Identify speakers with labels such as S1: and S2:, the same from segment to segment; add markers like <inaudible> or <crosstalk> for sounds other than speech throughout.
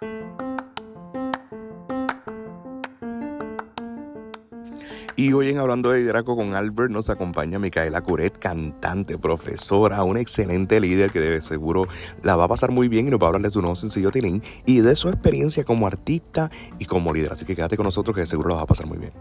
S1: Y hoy en Hablando de Liderazgo con Albert nos acompaña Micaela Curet, cantante, profesora, una excelente líder que de seguro la va a pasar muy bien y nos va a hablar de su nuevo sencillo Tilín y de su experiencia como artista y como líder. Así que quédate con nosotros que de seguro la va a pasar muy bien.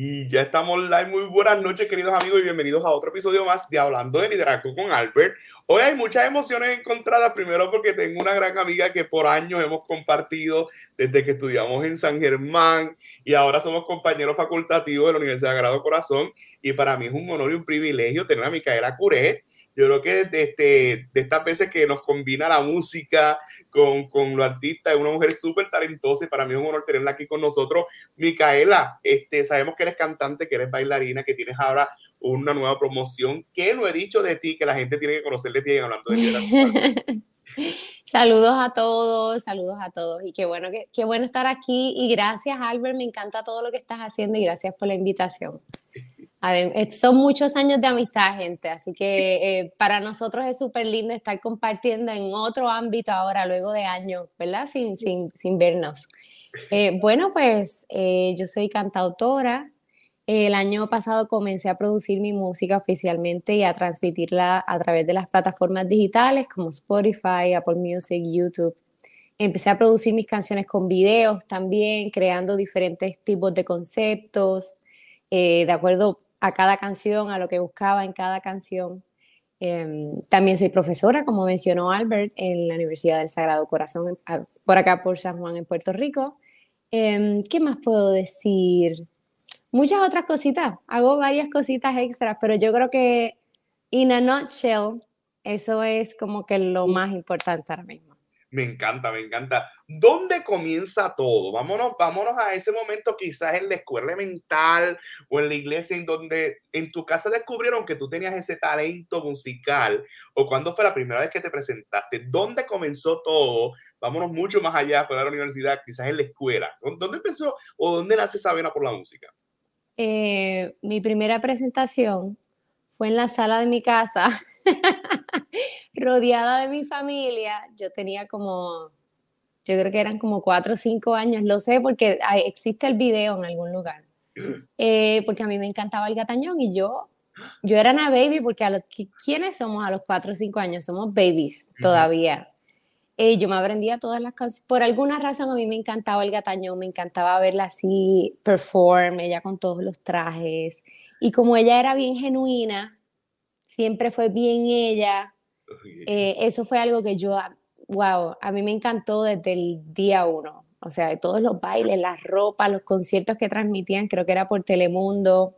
S1: Y ya estamos live. Muy buenas noches, queridos amigos, y bienvenidos a otro episodio más de Hablando de Liderazgo con Albert. Hoy hay muchas emociones encontradas. Primero, porque tengo una gran amiga que por años hemos compartido desde que estudiamos en San Germán y ahora somos compañeros facultativos de la Universidad de Grado Corazón. Y para mí es un honor y un privilegio tener a Micaela Curet yo creo que este, de estas veces que nos combina la música con, con lo artista, es una mujer súper talentosa y para mí es un honor tenerla aquí con nosotros. Micaela, este, sabemos que eres cantante, que eres bailarina, que tienes ahora una nueva promoción. ¿Qué no he dicho de ti que la gente tiene que conocer de ti hablando de ti? <laughs>
S2: saludos a todos, saludos a todos y qué bueno, qué, qué bueno estar aquí y gracias Albert, me encanta todo lo que estás haciendo y gracias por la invitación. Eh, son muchos años de amistad, gente, así que eh, para nosotros es súper lindo estar compartiendo en otro ámbito ahora, luego de años, ¿verdad? Sin, sin, sin vernos. Eh, bueno, pues yo soy cantautora. El año pasado comencé a producir mi música oficialmente y a transmitirla a través de las plataformas digitales como Spotify, Apple Music, YouTube. Empecé a producir mis canciones con videos también, creando diferentes tipos de conceptos, de acuerdo a cada canción, a lo que buscaba en cada canción. Em, también soy profesora, como mencionó Albert, en la Universidad del Sagrado Corazón, por acá por San Juan, en Puerto Rico. Em, ¿Qué más puedo decir? Muchas otras cositas. Hago varias cositas extras, pero yo creo que, in a nutshell, eso es como que lo más importante ahora mismo.
S1: Me encanta, me encanta. ¿Dónde comienza todo? Vámonos, vámonos a ese momento quizás en la escuela mental o en la iglesia en donde en tu casa descubrieron que tú tenías ese talento musical o cuándo fue la primera vez que te presentaste. ¿Dónde comenzó todo? Vámonos mucho más allá, fuera de la universidad, quizás en la escuela. ¿Dónde empezó o dónde nace esa vena por la música?
S2: Eh, mi primera presentación fue en la sala de mi casa. <laughs> rodeada de mi familia, yo tenía como, yo creo que eran como cuatro o cinco años, lo sé porque existe el video en algún lugar, <clears throat> eh, porque a mí me encantaba el gatañón y yo, yo era una baby porque a los, ¿quiénes somos a los cuatro o cinco años? Somos babies todavía. Eh, yo me aprendía todas las cosas. Por alguna razón a mí me encantaba el gatañón, me encantaba verla así perform, ella con todos los trajes. Y como ella era bien genuina, siempre fue bien ella, eh, eso fue algo que yo, wow, a mí me encantó desde el día uno. O sea, de todos los bailes, las ropas, los conciertos que transmitían, creo que era por Telemundo.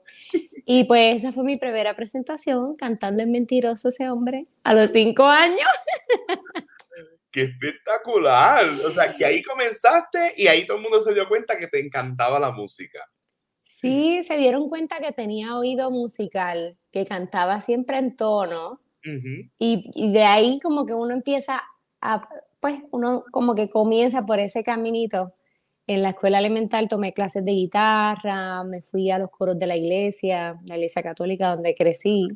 S2: Y pues esa fue mi primera presentación, cantando en Mentiroso ese hombre, a los cinco años. <laughs>
S1: ¡Qué espectacular! O sea, que ahí comenzaste y ahí todo el mundo se dio cuenta que te encantaba la música.
S2: Sí, se dieron cuenta que tenía oído musical, que cantaba siempre en tono y, de ahí como que uno empieza a, pues uno como que comienza por ese caminito. En la escuela elemental tomé clases de guitarra, me fui a los coros de la iglesia, la iglesia católica donde crecí.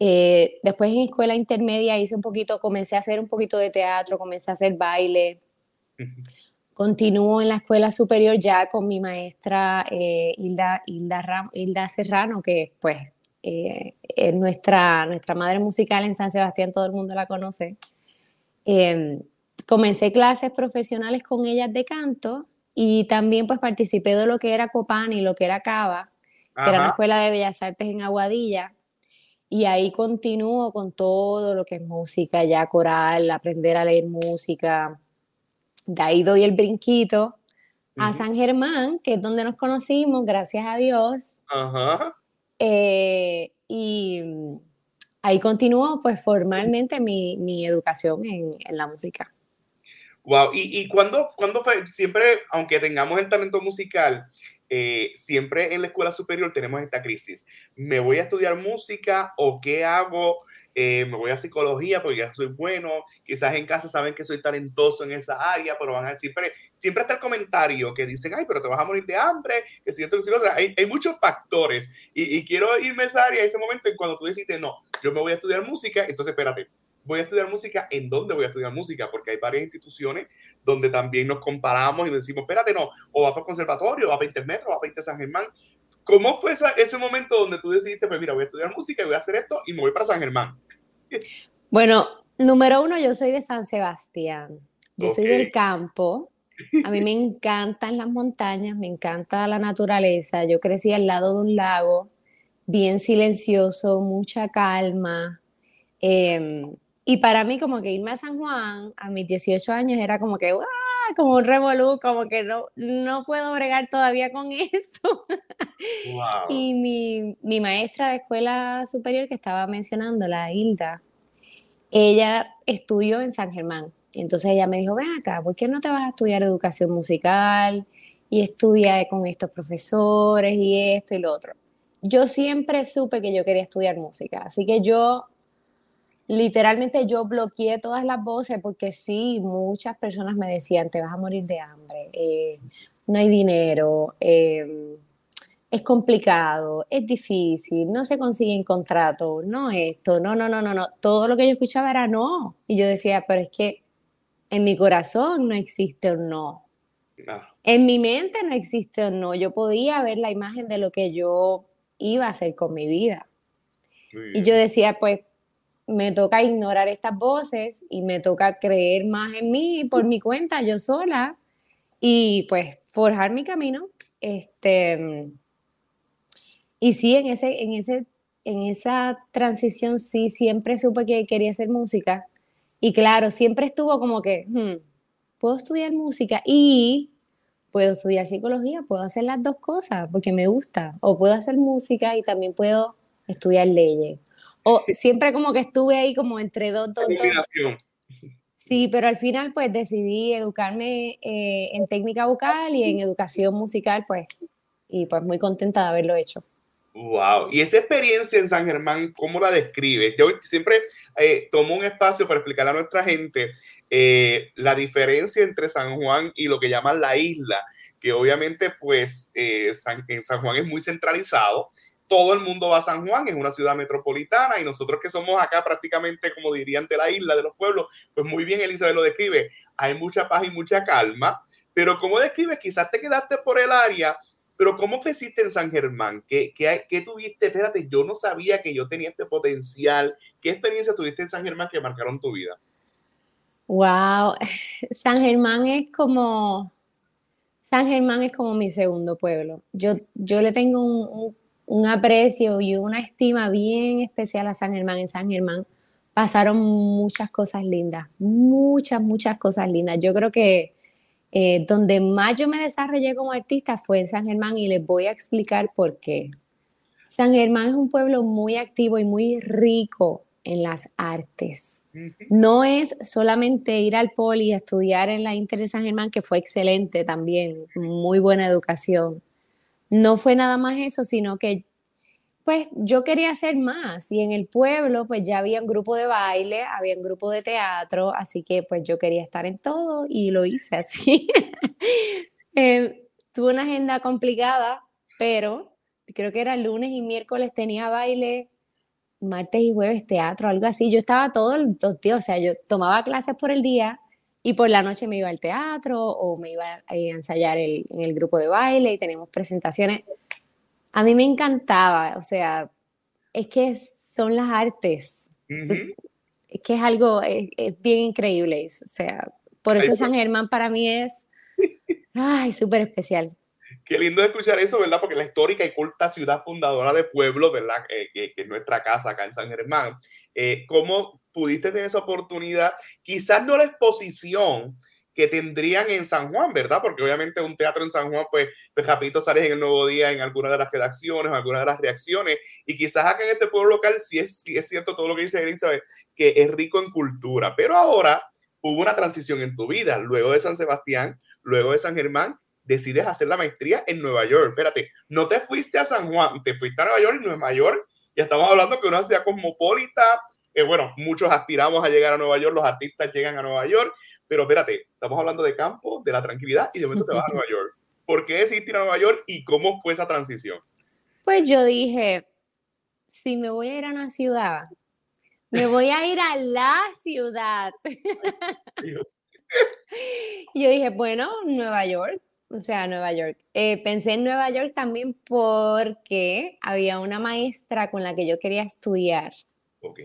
S2: Eh, después en escuela intermedia hice un poquito, comencé a hacer un poquito de teatro, comencé a hacer baile. Continúo en la escuela superior ya con mi maestra eh, Hilda, Hilda, Hilda Serrano, que pues eh, nuestra, nuestra madre musical en San Sebastián, todo el mundo la conoce. Em, comencé clases profesionales con ellas de canto y también pues participé de lo que era Copani y lo que era Cava, que era una escuela de bellas artes en Aguadilla. Y ahí continúo con todo lo que es música, ya coral, aprender a leer música. De ahí doy el brinquito a San Germán, que es donde nos conocimos, gracias a Dios. Ajá. Eh, y ahí continúo pues formalmente mi, mi educación en, en, la música.
S1: Wow, y, y cuando, cuando fue, siempre, aunque tengamos el talento musical, eh, siempre en la escuela superior tenemos esta crisis. ¿Me voy a estudiar música o qué hago? Eh, me voy a psicología porque ya soy bueno, quizás en casa saben que soy talentoso en esa área, pero van a siempre, siempre está el comentario que dicen, ay, pero te vas a morir de hambre, que si esto, que hay, muchos factores y, quiero irme a esa área, ese momento en cuando tú decides, no, yo me voy a estudiar música, entonces espérate, voy a estudiar música, ¿en dónde voy a estudiar música? Porque hay varias instituciones donde también nos comparamos y decimos, espérate, no, o va para el conservatorio, o va para internet, o va para Inter San Germán. ¿Cómo fue ese momento donde tú decidiste, pues mira, voy a estudiar música y voy a hacer esto y me voy para San Germán? <laughs>
S2: Bueno, número uno, yo soy de San Sebastián. Yo soy del campo. A mí me <laughs> encantan las montañas, me encanta la naturaleza. Yo crecí al lado de un lago, bien silencioso, mucha calma. Em, y para mí como que irme a San Juan a mis 18 años era como que, como un revolú, como que no, no puedo bregar todavía con <laughs> eso. y mi, mi maestra de escuela superior que estaba mencionando, la Hilda, ella estudió en San Germán. Entonces ella me dijo, ven acá, ¿por qué no te vas a estudiar educación musical y estudia con estos profesores y esto y lo otro? Yo siempre supe que yo quería estudiar música, así que yo literalmente yo bloqueé todas las voces porque sí, muchas personas me decían, te vas a morir de hambre, eh, no hay dinero, eh, es complicado, es difícil, no se consiguen contratos, no esto, no, no, no, no, no. Todo lo que yo escuchaba era no. Y yo decía, pero es que en mi corazón no existe un no. En mi mente no existe un no. Yo podía ver la imagen de lo que yo iba a hacer con mi vida. Y yo decía, pues me toca ignorar estas voces y me toca creer más en mí por mi cuenta, yo sola, y pues forjar mi camino. Este, y sí, en, ese, en, ese, en esa transición sí, siempre supe que quería hacer música. Y claro, siempre estuvo como que, hmm, puedo estudiar música y puedo estudiar psicología, puedo hacer las dos cosas porque me gusta. O puedo hacer música y también puedo estudiar leyes. O siempre como que estuve ahí como entre dos, dos, Sí, pero al final pues decidí educarme eh, en técnica vocal y en educación musical, pues, y pues muy contenta de haberlo hecho.
S1: Wow. Y esa experiencia en San Germán, ¿cómo la describes? Yo siempre eh, tomo un espacio para explicarle a nuestra gente eh, la diferencia entre San Juan y lo que llaman la isla, que obviamente pues eh, en San Juan es muy centralizado. Todo el mundo va a San Juan, es una ciudad metropolitana y nosotros que somos acá prácticamente, como dirían, de la isla, de los pueblos, pues muy bien Elizabeth lo describe, hay mucha paz y mucha calma, pero ¿cómo describes? Quizás te quedaste por el área pero ¿cómo creciste en San Germán? ¿Qué, qué, qué tuviste? Espérate, yo no sabía que yo tenía este potencial. ¿Qué experiencia tuviste en San Germán que marcaron tu vida?
S2: Wow, <laughs> San Germán es como, San Germán es como mi segundo pueblo. Yo, yo le tengo un, aprecio y una estima bien especial a San Germán. En San Germán pasaron muchas cosas lindas, muchas, muchas cosas lindas. Yo creo que eh, donde más yo me desarrollé como artista fue en San Germán y les voy a explicar por qué. San Germán es un pueblo muy activo y muy rico en las artes. No es solamente ir al poli y estudiar en la Inter de San Germán, que fue excelente también, muy buena educación. No fue nada más eso, sino que pues yo quería hacer más y en el pueblo pues ya había un grupo de baile, había un grupo de teatro, así que pues yo quería estar en todo y lo hice así. <laughs> eh, tuve una agenda complicada, pero creo que era lunes y miércoles tenía baile, martes y jueves teatro, algo así. Yo estaba todo el días, o sea, yo tomaba clases por el día y por la noche me iba al teatro o me iba a ensayar en el grupo de baile y teníamos presentaciones a mí me encantaba, o sea, es que son las artes. Es que es algo, es, bien increíble, o sea, por eso San Germán para mí es, ay, súper especial.
S1: Qué lindo escuchar eso, ¿verdad? Porque la histórica y culta ciudad fundadora de pueblo, ¿verdad? Eh, que, es nuestra casa acá en San Germán. Eh, ¿Cómo pudiste tener esa oportunidad? Quizás no la exposición, que tendrían en San Juan, ¿verdad? Porque obviamente un teatro en San Juan, pues, pues rapidito sales en el nuevo día en alguna de las redacciones, en alguna de las reacciones, y quizás acá en este pueblo local sí es, sí es cierto todo lo que dice Elizabeth, que es rico en cultura, pero ahora hubo una transición en tu vida, luego de San Sebastián, luego de San Germán, decides hacer la maestría en Nueva York. Espérate, no te fuiste a San Juan, te fuiste a Nueva York y Nueva York, ya estamos hablando que una ciudad cosmopolita, bueno, muchos aspiramos a llegar a Nueva York, los artistas llegan a Nueva York, pero espérate, estamos hablando de campo, de la tranquilidad y de momento te vas a <laughs> Nueva York. ¿Por qué decidiste ir a Nueva York y cómo fue esa transición?
S2: Pues yo dije, si me voy a ir a una ciudad, me voy a ir a la ciudad. <laughs> y yo dije, bueno, Nueva York, o sea, Nueva York. Eh, pensé en Nueva York también porque había una maestra con la que yo quería estudiar.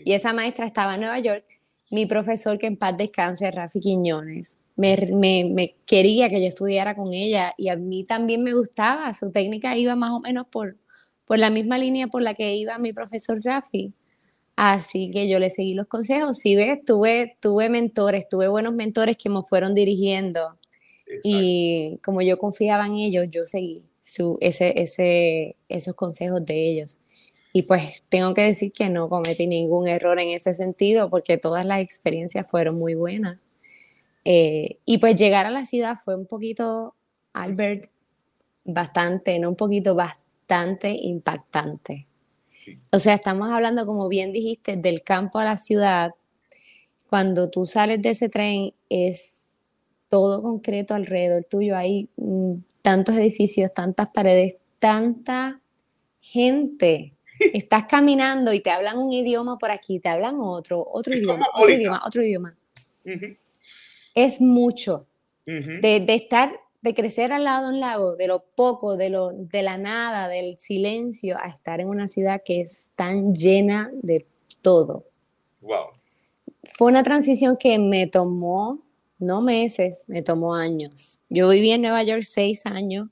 S2: Y esa maestra estaba en Nueva York. Mi profesor, que en paz descanse, Rafi Quiñones, me, me, quería que yo estudiara con ella y a mí también me gustaba. Su técnica iba más o menos por, por la misma línea por la que iba mi profesor Rafi. Así que yo le seguí los consejos. Si ves, tuve, tuve mentores, tuve buenos mentores que me fueron dirigiendo y como yo confiaba en ellos, yo seguí su, ese, ese, esos consejos de ellos. Y pues tengo que decir que no cometí ningún error en ese sentido porque todas las experiencias fueron muy buenas. Eh, y pues llegar a la ciudad fue un poquito, Albert, bastante, no un poquito, bastante impactante. O sea, estamos hablando, como bien dijiste, del campo a la ciudad. Cuando tú sales de ese tren es todo concreto alrededor tuyo, hay mm, tantos edificios, tantas paredes, tanta gente. Estás caminando y te hablan un idioma por aquí, te hablan otro, otro idioma, otro idioma, otro idioma. Es mucho. de, estar, de crecer al lado de un lago, de lo poco, de, lo, de la nada, del silencio, a estar en una ciudad que es tan llena de todo.
S1: Wow.
S2: Fue una transición que me tomó no meses, me tomó años. Yo viví en Nueva York seis años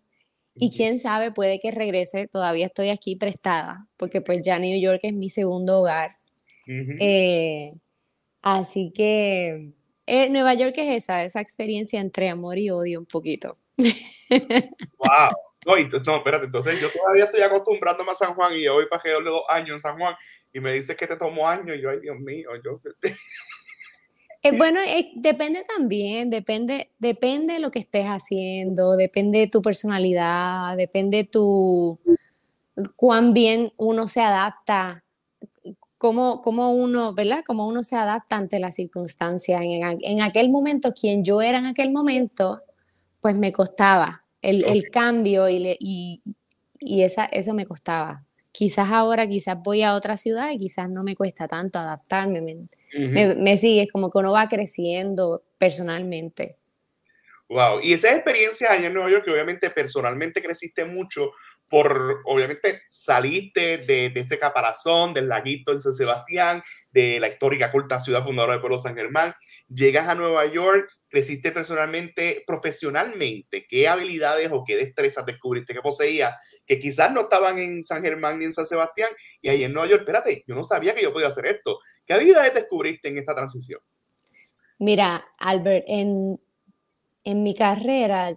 S2: y quién sabe, puede que regrese, todavía estoy aquí prestada, porque pues ya New York es mi segundo hogar. Eh, así que eh, Nueva York es esa, esa experiencia entre amor y odio un poquito. <laughs>
S1: ¡Wow! No, no, espérate, entonces yo todavía estoy acostumbrándome a San Juan y yo voy para que dos años en San Juan y me dices que te tomó años y yo, ay Dios mío, yo...
S2: Eh, bueno, eh, depende también, depende, depende de lo que estés haciendo, depende de tu personalidad, depende tu cuán bien uno se adapta, cómo, cómo uno, ¿verdad? Cómo uno se adapta ante las circunstancias. En, aquel momento, quien yo era en aquel momento, pues me costaba el, cambio y, y, y esa, eso me costaba. Quizás ahora, quizás voy a otra ciudad y quizás no me cuesta tanto adaptarme me, sigue, como que uno va creciendo personalmente.
S1: Wow, y esa experiencia allá en Nueva York, que obviamente personalmente creciste mucho, por, obviamente, saliste de, de, ese caparazón, del laguito en San Sebastián, de la histórica culta ciudad fundadora del pueblo San Germán, llegas a Nueva York, creciste personalmente, profesionalmente, qué habilidades o qué destrezas descubriste que poseías, que quizás no estaban en San Germán ni en San Sebastián, y ahí en Nueva York, espérate, yo no sabía que yo podía hacer esto. ¿Qué habilidades descubriste en esta transición?
S2: Mira, Albert, en, en mi carrera,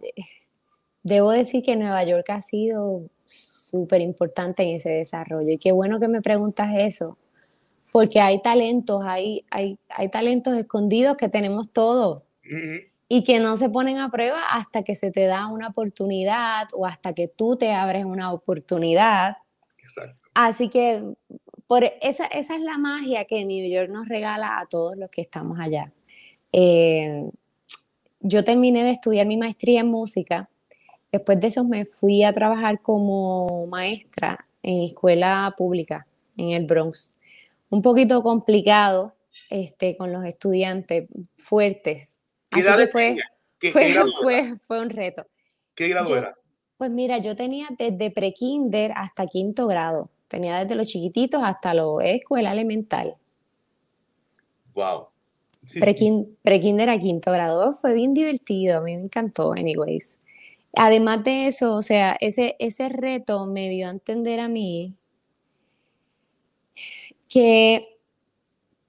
S2: debo decir que Nueva York ha sido súper importante en ese desarrollo. Y qué bueno que me preguntas eso, porque hay talentos, hay, hay, hay talentos escondidos que tenemos todos y que no se ponen a prueba hasta que se te da una oportunidad o hasta que tú te abres una oportunidad. Así que por esa, esa es la magia que New York nos regala a todos los que estamos allá. Eh, yo terminé de estudiar mi maestría en música Después de eso me fui a trabajar como maestra en escuela pública en el Bronx. Un poquito complicado este, con los estudiantes fuertes. Así que fue, fue, <laughs> fue, un reto.
S1: ¿Qué grado era?
S2: Pues mira, yo tenía desde pre-kinder hasta quinto grado. Tenía desde los chiquititos hasta la escuela elemental.
S1: Wow. <laughs>
S2: Pre-kinder a quinto grado fue bien divertido, a mí me encantó, anyways. Además de eso, o sea, ese, ese reto me dio a entender a mí que,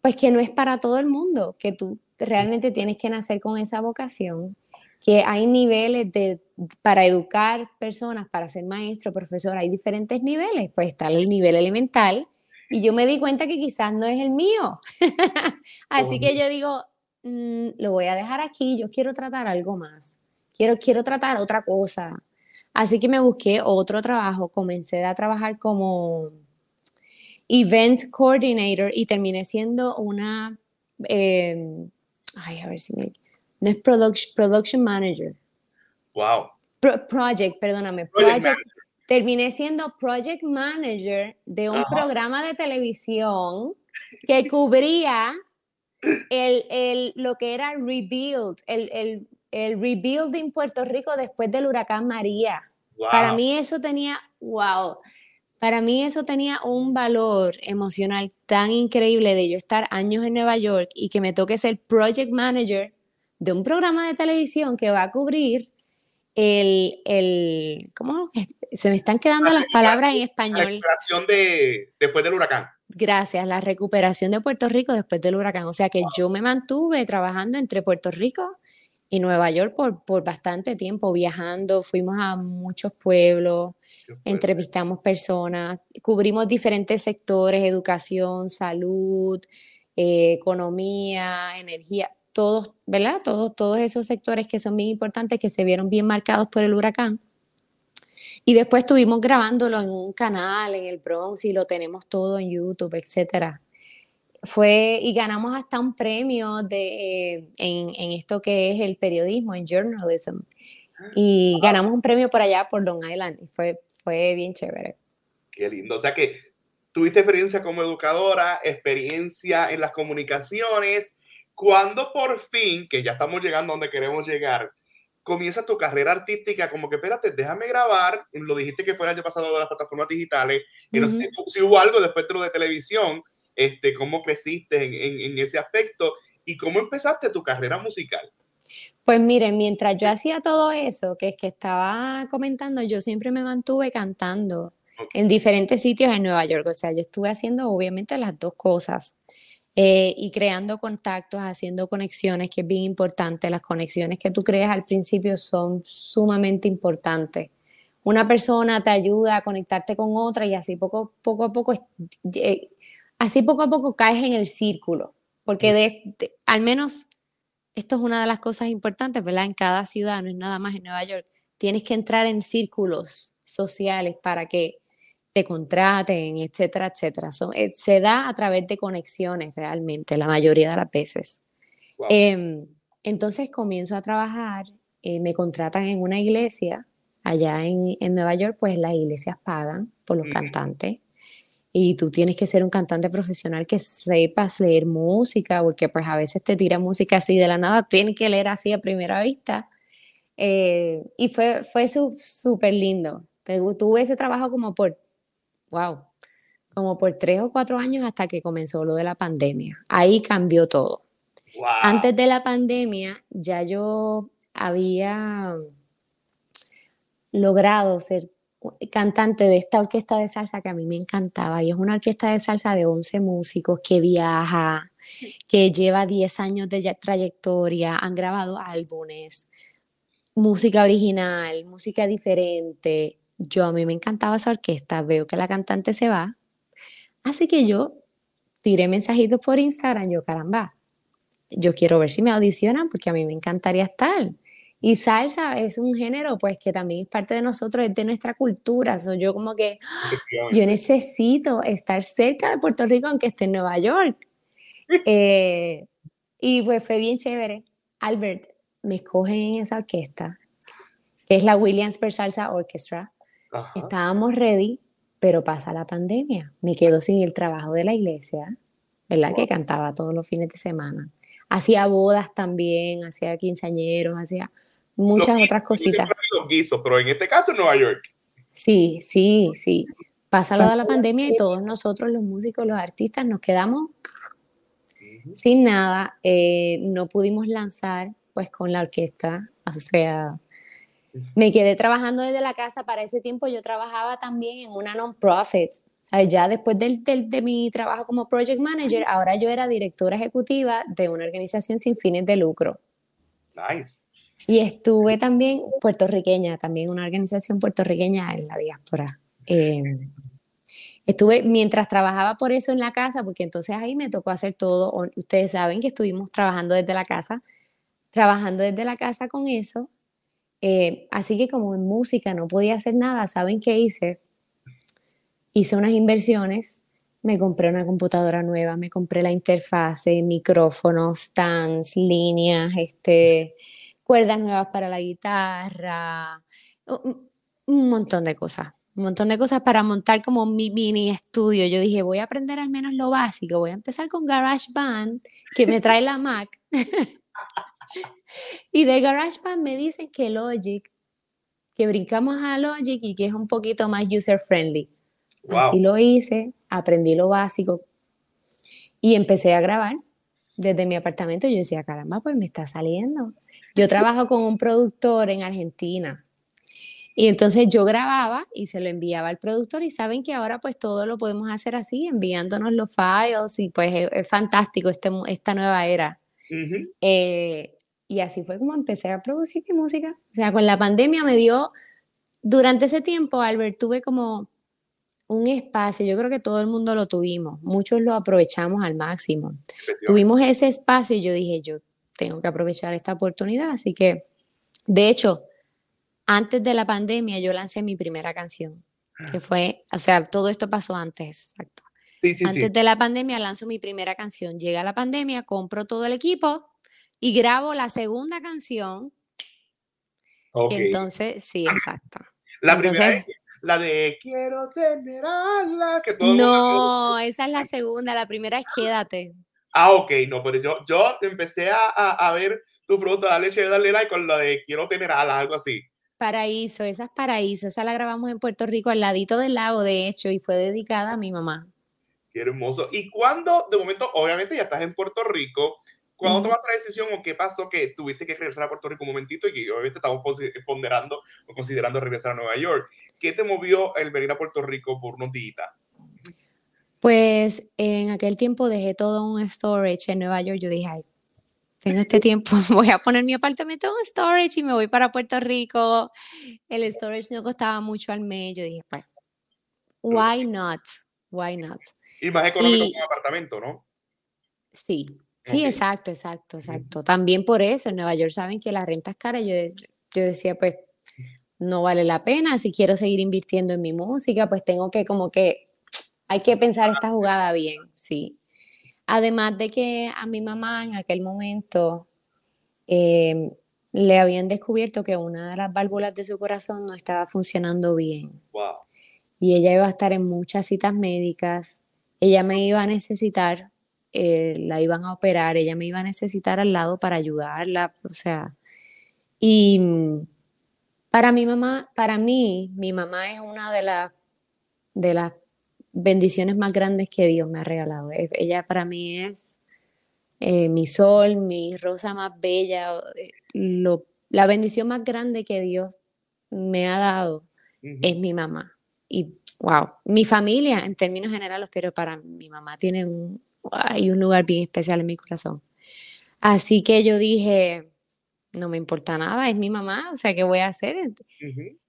S2: pues que no es para todo el mundo, que tú realmente tienes que nacer con esa vocación, que hay niveles de, para educar personas, para ser maestro, profesor, hay diferentes niveles, pues está el nivel elemental, y yo me di cuenta que quizás no es el mío. <laughs> Así que yo digo, mm, lo voy a dejar aquí, yo quiero tratar algo más quiero, quiero tratar otra cosa. Así que me busqué otro trabajo, comencé a trabajar como event coordinator y terminé siendo una, em, ay, a ver si me, no es production, production manager.
S1: Wow.
S2: project, perdóname, project, terminé siendo project manager de un programa de televisión que cubría el, el, lo que era rebuild, el, el, el rebuilding Puerto Rico después del huracán María. Para mí eso tenía, wow, para mí eso tenía un valor emocional tan increíble de yo estar años en Nueva York y que me toque ser project manager de un programa de televisión que va a cubrir el, el ¿cómo? Se me están quedando las palabras en español. La
S1: recuperación de, después del huracán.
S2: Gracias, la recuperación de Puerto Rico después del huracán. O sea que yo me mantuve trabajando entre Puerto Rico y Nueva York por, por bastante tiempo, viajando, fuimos a muchos pueblos, entrevistamos personas, cubrimos diferentes sectores, educación, salud, eh, economía, energía, todos, ¿verdad? Todos, todos esos sectores que son bien importantes, que se vieron bien marcados por el huracán. Y después estuvimos grabándolo en un canal en el Bronx y lo tenemos todo en YouTube, etcétera. Fue, y ganamos hasta un premio de, en, en, esto que es el periodismo, en journalism. Y ganamos un premio por allá, por Long Island, y fue, fue bien chévere.
S1: Qué lindo. O sea que tuviste experiencia como educadora, experiencia en las comunicaciones cuando por fin, que ya estamos llegando a donde queremos llegar, comienza tu carrera artística, como que espérate, déjame grabar, lo dijiste que fue el año pasado de las plataformas digitales, y no sé si, hubo algo después de lo de televisión, este, cómo creciste en, en, ese aspecto y cómo empezaste tu carrera musical.
S2: Pues miren, mientras yo hacía todo eso, que es que estaba comentando, yo siempre me mantuve cantando en diferentes sitios en Nueva York. O sea, yo estuve haciendo obviamente las dos cosas. Eh, y creando contactos, haciendo conexiones, que es bien importante. Las conexiones que tú creas al principio son sumamente importantes. Una persona te ayuda a conectarte con otra y así poco, poco a poco, eh, así poco a poco caes en el círculo. Porque de, al menos esto es una de las cosas importantes, ¿verdad? En cada ciudad, no es nada más en Nueva York. Tienes que entrar en círculos sociales para que te contraten, etcétera, etcétera. Eh, se da a través de conexiones realmente, la mayoría de las veces. Em, entonces comienzo a trabajar, eh, me contratan en una iglesia allá en, en, Nueva York, pues las iglesias pagan por los cantantes y tú tienes que ser un cantante profesional que sepas leer música, porque pues a veces te tira música así de la nada, tienes que leer así a primera vista. Eh, y fue, fue súper lindo. Tuve ese trabajo como por wow, como por tres o cuatro años hasta que comenzó lo de la pandemia. Ahí cambió todo. Antes de la pandemia ya yo había logrado ser cantante de esta orquesta de salsa que a mí me encantaba y es una orquesta de salsa de 11 músicos que viaja, que lleva 10 años de trayectoria, han grabado álbumes, música original, música diferente, yo a mí me encantaba esa orquesta, veo que la cantante se va, así que yo tiré mensajitos por Instagram, yo caramba, yo quiero ver si me audicionan porque a mí me encantaría estar. Y salsa es un género pues que también es parte de nosotros, es de nuestra cultura. So, yo como que yo necesito estar cerca de Puerto Rico aunque esté en Nueva York. Eh, y pues fue bien chévere. Albert, me escogen en esa orquesta, que es la Williamsburg Salsa Orchestra. Estábamos ready, pero pasa la pandemia. Me quedo sin el trabajo de la iglesia, ¿verdad? Que cantaba todos los fines de semana. Hacía bodas también, hacía quinceañeros, hacía muchas otras cositas.
S1: Los guisos, pero en este caso en Nueva York.
S2: Sí, sí, sí. Pasa lo de la pandemia y todos nosotros, los músicos, los artistas, nos quedamos sin nada. Eh, no pudimos lanzar pues con la orquesta, o sea, me quedé trabajando desde la casa. Para ese tiempo yo trabajaba también en una non-profit. O sea, ya después del, de mi trabajo como project manager, ahora yo era directora ejecutiva de una organización sin fines de lucro.
S1: Nice.
S2: Y estuve también puertorriqueña, también una organización puertorriqueña en la diáspora. Em, estuve mientras trabajaba por eso en la casa, porque entonces ahí me tocó hacer todo. Ustedes saben que estuvimos trabajando desde la casa, trabajando desde la casa con eso. Eh, así que como en música no podía hacer nada, ¿saben qué hice? Hice unas inversiones, me compré una computadora nueva, me compré la interfase, micrófonos, stands, líneas, este, cuerdas nuevas para la guitarra, un montón de cosas. un montón de cosas para montar como mi mini estudio. Yo dije, voy a aprender al menos lo básico, voy a empezar con GarageBand, que me trae la Mac. <laughs> y de GarageBand me dicen que Logic, que brincamos a Logic y que es un poquito más user friendly. Así lo hice, aprendí lo básico y empecé a grabar desde mi apartamento. Yo decía, caramba, pues me está saliendo. Yo trabajo con un productor en Argentina y entonces yo grababa y se lo enviaba al productor y saben que ahora pues todo lo podemos hacer así, enviándonos los files y pues es, fantástico este, esta nueva era. Eh, y así fue como empecé a producir mi música. O sea, con la pandemia me dio, durante ese tiempo, Albert, tuve como un espacio, yo creo que todo el mundo lo tuvimos, muchos lo aprovechamos al máximo. Tuvimos ese espacio y yo dije, yo tengo que aprovechar esta oportunidad, así que, de hecho, antes de la pandemia yo lancé mi primera canción, que fue, o sea, todo esto pasó antes, exacto. antes de la pandemia lanzo mi primera canción. Llega la pandemia, compro todo el equipo y grabo la segunda canción. Entonces, sí, exacto.
S1: La primera la de quiero tener la que todo
S2: No, esa es la segunda, la primera es quédate.
S1: Ah, ok, no, pero yo, yo empecé a, a, ver tu producto, dale chévere, dale like con la de quiero tener alas, algo así.
S2: Paraíso, esa es Paraíso, esa la grabamos en Puerto Rico, al ladito del lago, de hecho, y fue dedicada a mi mamá.
S1: Qué hermoso. ¿Y cuando, de momento, obviamente ya estás en Puerto Rico, cuando tomaste la decisión o qué pasó que tuviste que regresar a Puerto Rico un momentito y que obviamente estamos ponderando o considerando regresar a Nueva York? ¿Qué te movió el venir a Puerto Rico por unos días?
S2: Pues en aquel tiempo dejé todo un storage en Nueva York. Yo dije, ay, tengo este tiempo, <laughs> voy a poner mi apartamento en storage y me voy para Puerto Rico. El storage no costaba mucho al mes. Yo dije, pues, why not? Why not?
S1: Y más económico que un apartamento, ¿no?
S2: Sí, sí, exacto, exacto, exacto. También por eso en Nueva York saben que la renta es cara. Yo, yo decía, pues, no vale la pena. Si quiero seguir invirtiendo en mi música, pues tengo que como que, hay que pensar esta jugada bien, sí. Además de que a mi mamá en aquel momento em, le habían descubierto que una de las válvulas de su corazón no estaba funcionando bien. Y ella iba a estar en muchas citas médicas. Ella me iba a necesitar, eh, la iban a operar, ella me iba a necesitar al lado para ayudarla, o sea. Y mm, para mi mamá, para mí, mi mamá es una de las de las bendiciones más grandes que Dios me ha regalado. Ella para mí es eh, mi sol, mi rosa más bella, eh, la bendición más grande que Dios me ha dado es mi mamá. Y wow, mi familia en términos generales, pero para mi mamá tiene un, hay un lugar bien especial en mi corazón. Así que yo dije, no me importa nada, es mi mamá, o sea, ¿qué voy a hacer?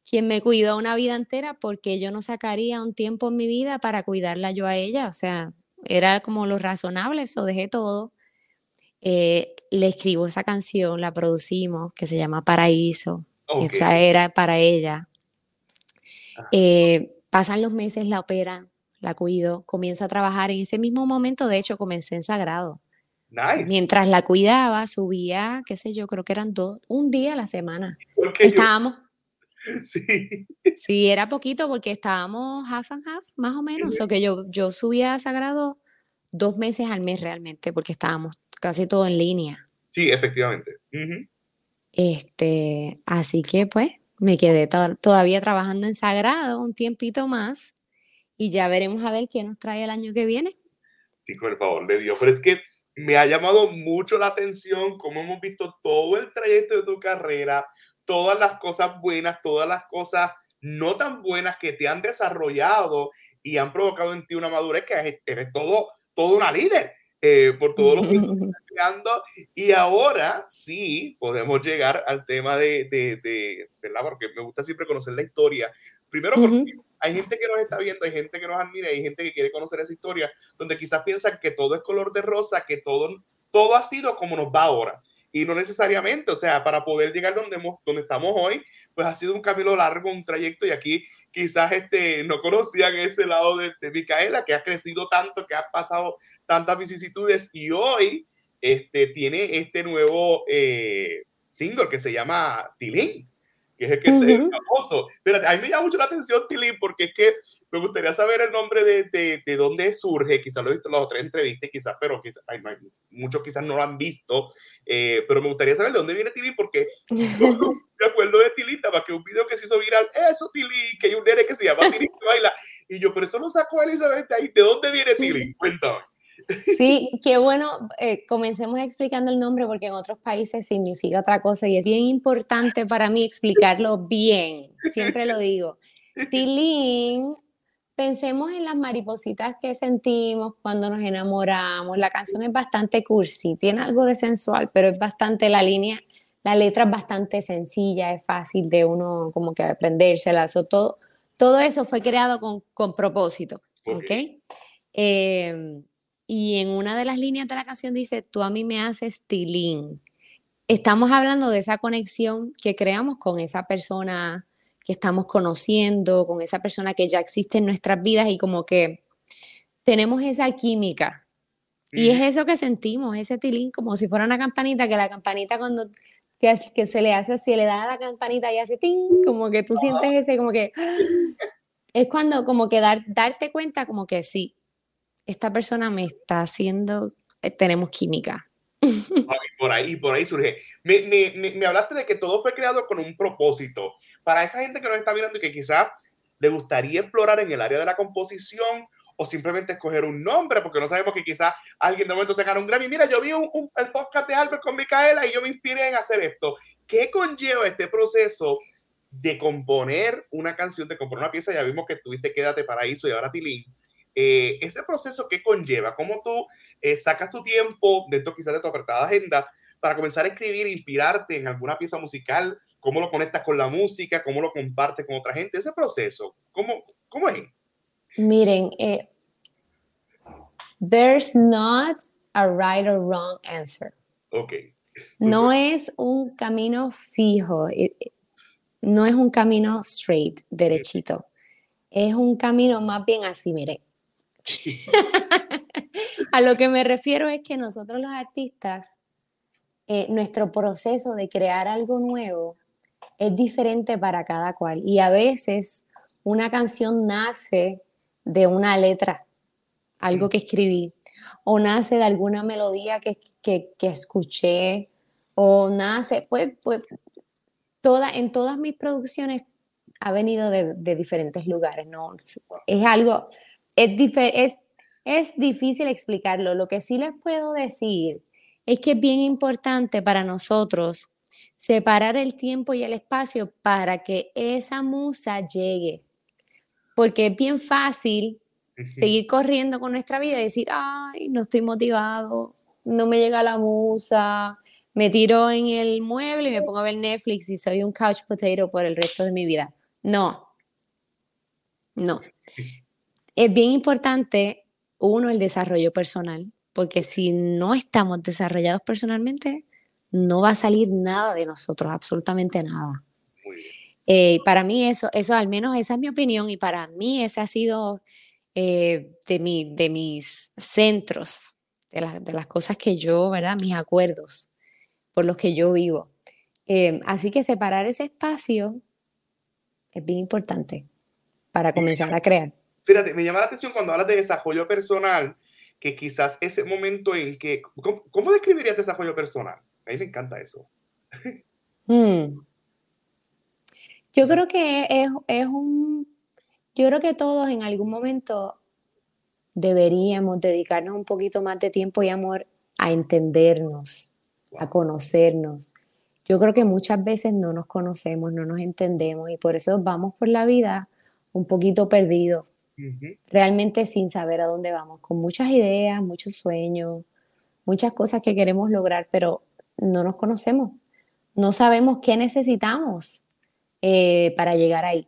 S2: Quien me cuidó una vida entera, porque yo no sacaría un tiempo en mi vida para cuidarla yo a ella. O sea, era como lo razonable, eso dejé todo. Eh, le escribo esa canción, la producimos, que se llama Paraíso. Esa era para ella. Ah. Eh, pasan los meses, la operan, la cuido, comienzo a trabajar. En ese mismo momento, de hecho, comencé en Sagrado. Mientras la cuidaba, subía, qué sé yo, creo que eran dos, un día a la semana. Estábamos, <laughs> Sí. Sí, era poquito porque estábamos half and half, más o menos. O que yo, yo subía a Sagrado dos meses al mes realmente, porque estábamos casi todo en línea.
S1: Sí, efectivamente.
S2: Este, así que pues me quedé todavía trabajando en Sagrado un tiempito más y ya veremos a ver qué nos trae el año que viene.
S1: Sí, por favor de Dios. Pero es que me ha llamado mucho la atención cómo hemos visto todo el trayecto de tu carrera, todas las cosas buenas, todas las cosas no tan buenas que te han desarrollado y han provocado en ti una madurez que eres todo, todo una líder. Eh, por todo lo que <laughs> estás creando. Y ahora sí podemos llegar al tema de, de, de, ¿verdad? Porque me gusta siempre conocer la historia. Primero porque hay gente que nos está viendo, hay gente que nos admira, hay gente que quiere conocer esa historia, donde quizás piensan que todo es color de rosa, que todo, todo ha sido como nos va ahora y no necesariamente, o sea, para poder llegar donde, donde estamos hoy, pues ha sido un camino largo, un trayecto y aquí quizás este, no conocían ese lado de, Micaela, que ha crecido tanto, que ha pasado tantas vicisitudes y hoy este, tiene este nuevo eh, single que se llama Tilín. Que es el que es famoso. Pero a mí me llama mucho la atención, Tilín, porque es que me gustaría saber el nombre de, de, de dónde surge. Quizás lo he visto en las otras entrevistas, quizás, pero quizás, hay, muchos quizás no lo han visto. Eh, pero me gustaría saber de dónde viene Tilín, porque <laughs> me acuerdo de Tilín, para que un video que se hizo viral, eso Tilín, que hay un nene que se llama Tilín que baila. Y yo, pero eso lo sacó Elizabeth ahí. ¿De dónde viene Tilín? Cuéntame.
S2: Sí, qué bueno, eh, comencemos explicando el nombre porque en otros países significa otra cosa y es bien importante para mí explicarlo bien, siempre lo digo. Tilín, pensemos en las maripositas que sentimos cuando nos enamoramos, la canción es bastante cursi, tiene algo de sensual, pero es bastante la línea, la letra es bastante sencilla, es fácil de uno como que aprendérsela, todo, todo eso fue creado con, con propósito, ¿ok? Eh, y en una de las líneas de la canción dice, tú a mí me haces tilín. Estamos hablando de esa conexión que creamos con esa persona que estamos conociendo, con esa persona que ya existe en nuestras vidas y como que tenemos esa química. Y es eso que sentimos, ese tilín, como si fuera una campanita, que la campanita cuando que, que se le hace así, le da a la campanita y hace ting, como que tú sientes ese, como que es cuando como que dar, darte cuenta como que sí, esta persona me está haciendo, eh, tenemos química. <laughs>
S1: por ahí, por ahí surge. Me, me, me, hablaste de que todo fue creado con un propósito. Para esa gente que nos está mirando y que quizás le gustaría explorar en el área de la composición o simplemente escoger un nombre, porque no sabemos que quizás alguien de momento se gana un Grammy. Mira, yo vi un, el podcast de Albert con Micaela y yo me inspiré en hacer esto. ¿Qué conlleva este proceso de componer una canción, de componer una pieza? Ya vimos que tuviste Quédate Paraíso y ahora Tilín. Eh, ese proceso que conlleva, cómo tú eh, sacas tu tiempo dentro quizás de tu apretada agenda para comenzar a escribir, inspirarte en alguna pieza musical, cómo lo conectas con la música, cómo lo compartes con otra gente, ese proceso, ¿cómo, cómo es?
S2: Miren, eh, there's not a right or wrong answer.
S1: Ok.
S2: No es un camino fijo, no es un camino straight, derechito. Es un camino más bien así, mire, <laughs> a lo que me refiero es que nosotros los artistas, eh, nuestro proceso de crear algo nuevo es diferente para cada cual. Y a veces una canción nace de una letra, algo que escribí, o nace de alguna melodía que, que, escuché, o nace, pues, pues toda, en todas mis producciones ha venido de, de diferentes lugares, ¿no? Es algo, es, es, difícil explicarlo. Lo que sí les puedo decir es que es bien importante para nosotros separar el tiempo y el espacio para que esa musa llegue. Porque es bien fácil seguir corriendo con nuestra vida y decir, ay, no estoy motivado, no me llega la musa, me tiro en el mueble y me pongo a ver Netflix y soy un couch potato por el resto de mi vida. No, no es bien importante, uno, el desarrollo personal, porque si no estamos desarrollados personalmente, no va a salir nada de nosotros, absolutamente nada. Eh, para mí eso, eso al menos esa es mi opinión y para mí ese ha sido eh, de, mi, de mis centros, de, de, las cosas que yo, ¿verdad? Mis acuerdos por los que yo vivo. Eh, así que separar ese espacio es bien importante para comenzar a crear.
S1: Fíjate, me llama la atención cuando hablas de desarrollo personal, que quizás ese momento en que, ¿cómo, describirías desarrollo personal? A mí me encanta eso.
S2: Hmm. Yo creo que es, es, un, yo creo que todos en algún momento deberíamos dedicarnos un poquito más de tiempo y amor a entendernos, a conocernos. Yo creo que muchas veces no nos conocemos, no nos entendemos y por eso vamos por la vida un poquito perdidos realmente sin saber a dónde vamos, con muchas ideas, muchos sueños, muchas cosas que queremos lograr, pero no nos conocemos, no sabemos qué necesitamos eh, para llegar ahí.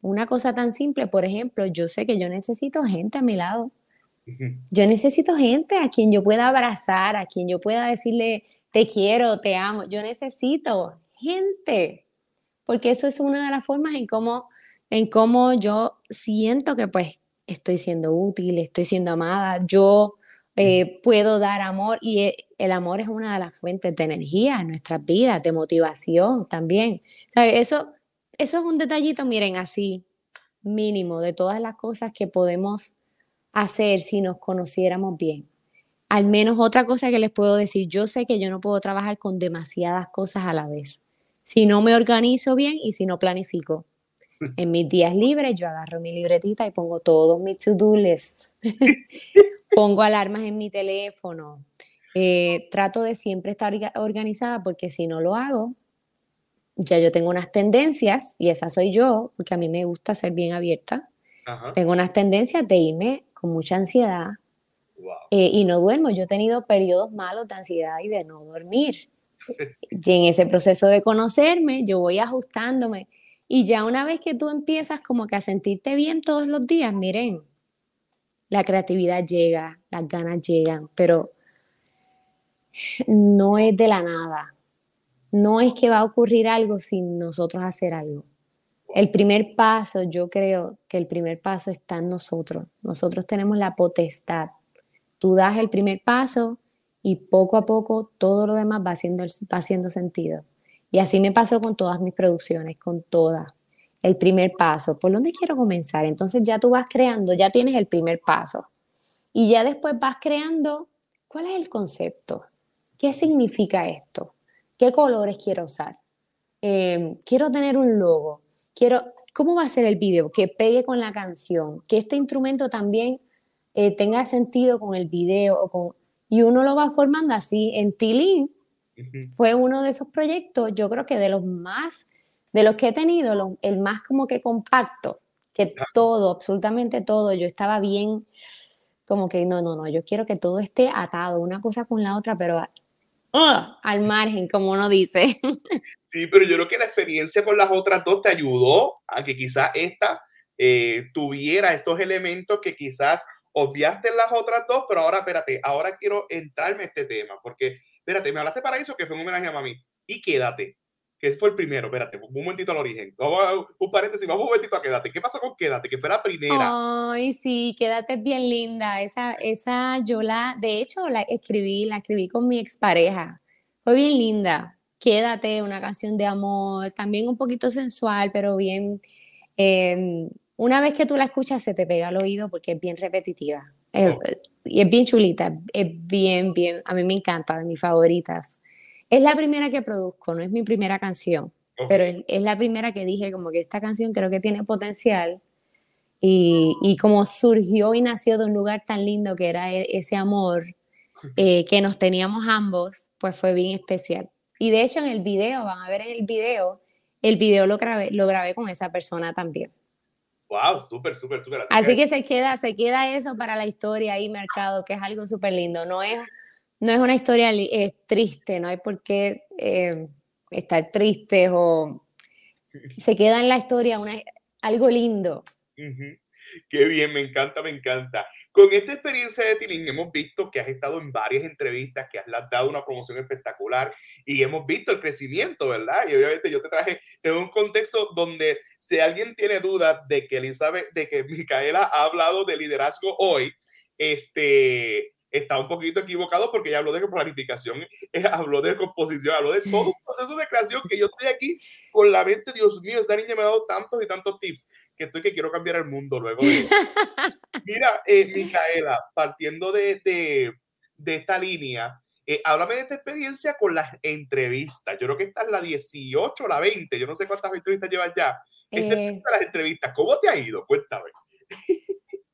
S2: Una cosa tan simple, por ejemplo, yo sé que yo necesito gente a mi lado. Yo necesito gente a quien yo pueda abrazar, a quien yo pueda decirle, te quiero, te amo. Yo necesito gente, porque eso es una de las formas en cómo en cómo yo siento que pues estoy siendo útil, estoy siendo amada, yo eh, puedo dar amor y e, el amor es una de las fuentes de energía en nuestras vidas, de motivación también. Eso, eso es un detallito, miren, así, mínimo, de todas las cosas que podemos hacer si nos conociéramos bien. Al menos otra cosa que les puedo decir, yo sé que yo no puedo trabajar con demasiadas cosas a la vez. Si no me organizo bien y si no planifico. En mis días libres yo agarro mi libretita y pongo todos mis to-do lists. <laughs> pongo alarmas en mi teléfono. Eh, trato de siempre estar organizada porque si no lo hago, ya yo tengo unas tendencias y esa soy yo, porque a mí me gusta ser bien abierta. Tengo unas tendencias de irme con mucha ansiedad eh, y no duermo. Yo he tenido periodos malos de ansiedad y de no dormir. y en ese proceso de conocerme, yo voy ajustándome. Y ya una vez que tú empiezas como que a sentirte bien todos los días, miren, la creatividad llega, las ganas llegan, pero no es de la nada. No es que va a ocurrir algo sin nosotros hacer algo. El primer paso, yo creo que el primer paso está en nosotros. Nosotros tenemos la potestad. Tú das el primer paso y poco a poco todo lo demás va haciendo, va haciendo sentido. Y así me pasó con todas mis producciones, con todas. El primer paso, ¿por dónde quiero comenzar? Entonces ya tú vas creando, ya tienes el primer paso. Y ya después vas creando, ¿cuál es el concepto? ¿Qué significa esto? ¿Qué colores quiero usar? Eh, quiero tener un logo. Quiero, ¿cómo va a ser el video? Que pegue con la canción. Que este instrumento también eh, tenga sentido con el video. O con, y uno lo va formando así. En Tilín fue uno de esos proyectos, yo creo que de los más, de los que he tenido, el más como que compacto, que todo, absolutamente todo, yo estaba bien, como que no, no, no, yo quiero que todo esté atado, una cosa con la otra, pero ¡ah! al margen, como uno dice. <laughs>
S1: Sí, pero yo creo que la experiencia con las otras dos te ayudó a que quizás esta eh, tuviera estos elementos que quizás obviaste en las otras dos, pero ahora, espérate, ahora quiero entrarme a este tema, porque espérate, me hablaste para eso que fue un homenaje a mami. Y quédate, que fue el primero, espérate, un momentito al origen. Vamos un paréntesis, vamos un momentito a quédate. ¿Qué pasó con quédate? Que fue la primera.
S2: Ay, sí, quédate es bien linda. Esa, esa yo la, de hecho, la escribí, la escribí con mi expareja. Fue bien linda. Quédate, una canción de amor, también un poquito sensual, pero bien. Em, una vez que tú la escuchas, se te pega al oído porque es bien repetitiva. Oh. Y es bien chulita, es bien, bien, a mí me encanta, de mis favoritas. Es la primera que produzco, no es mi primera canción, pero es, la primera que dije como que esta canción creo que tiene potencial y, y como surgió y nació de un lugar tan lindo que era e, ese amor eh, que nos teníamos ambos, pues fue bien especial. Y de hecho en el video, van a ver en el video, el video lo grabé, lo grabé con esa persona también.
S1: Wow, súper, súper, súper.
S2: Así, que, se queda, se queda eso para la historia ahí marcado, que es algo súper lindo. No es, no es una historia triste, no hay por qué eh, estar tristes o se queda en la historia una, algo lindo.
S1: Qué bien, me encanta, me encanta. Con esta experiencia de Tilín hemos visto que has estado en varias entrevistas, que has dado una promoción espectacular y hemos visto el crecimiento, ¿verdad? Y obviamente yo te traje en un contexto donde si alguien tiene dudas de que Elizabeth, de que Micaela ha hablado de liderazgo hoy, este, está un poquito equivocado porque ya habló de planificación, eh, habló de composición, habló de todo un proceso de creación que yo estoy aquí con la mente, Dios mío, esta niña me ha dado tantos y tantos tips que estoy que quiero cambiar el mundo luego. <laughs> Mira, eh, Micaela, partiendo de, de, de esta línea, eh, háblame de esta experiencia con las entrevistas. Yo creo que esta es la 18 o la 20. Yo no sé cuántas entrevistas llevas ya. Esta eh, las entrevistas. ¿Cómo te ha ido? Cuéntame.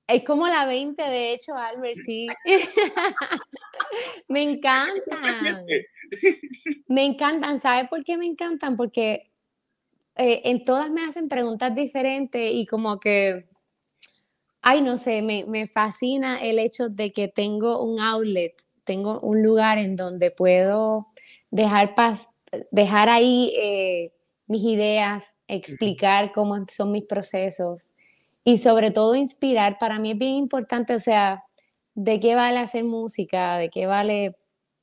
S2: Es como la 20, de hecho, Albert, sí. <laughs> me encantan. me encantan. ¿Sabes por qué me encantan? Porque eh, en todas me hacen preguntas diferentes y como que, ay, no sé, me, me fascina el hecho de que tengo un outlet, tengo un lugar en donde puedo dejar, dejar ahí eh, mis ideas, explicar cómo son mis procesos y sobre todo inspirar. Para mí es bien importante, o sea, ¿de qué vale hacer música? ¿De qué vale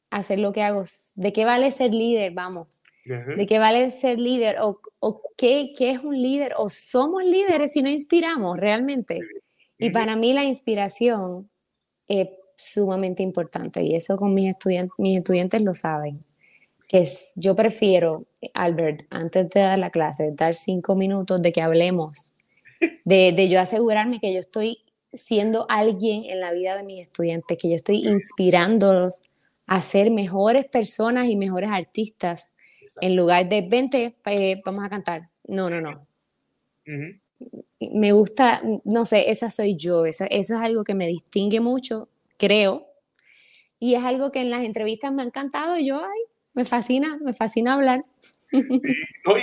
S2: hacer lo que hago? ¿De qué vale ser líder? Vamos. ¿De qué vale ser líder? ¿O, o qué, qué, es un líder? ¿O somos líderes si no inspiramos realmente? Y para mí la inspiración eh, sumamente importante y eso con mis estudiantes, mis estudiantes lo saben, que es, yo prefiero, Albert, antes de dar la clase, dar cinco minutos de que hablemos, de, de yo asegurarme que yo estoy siendo alguien en la vida de mis estudiantes, que yo estoy inspirándolos a ser mejores personas y mejores artistas, en lugar de, vente, eh, vamos a cantar. No, no, no. Me gusta, no sé, esa soy yo, eso es algo que me distingue mucho, creo, y es algo que en las entrevistas me ha encantado, yo, ay, me fascina, me fascina hablar.
S1: Sí,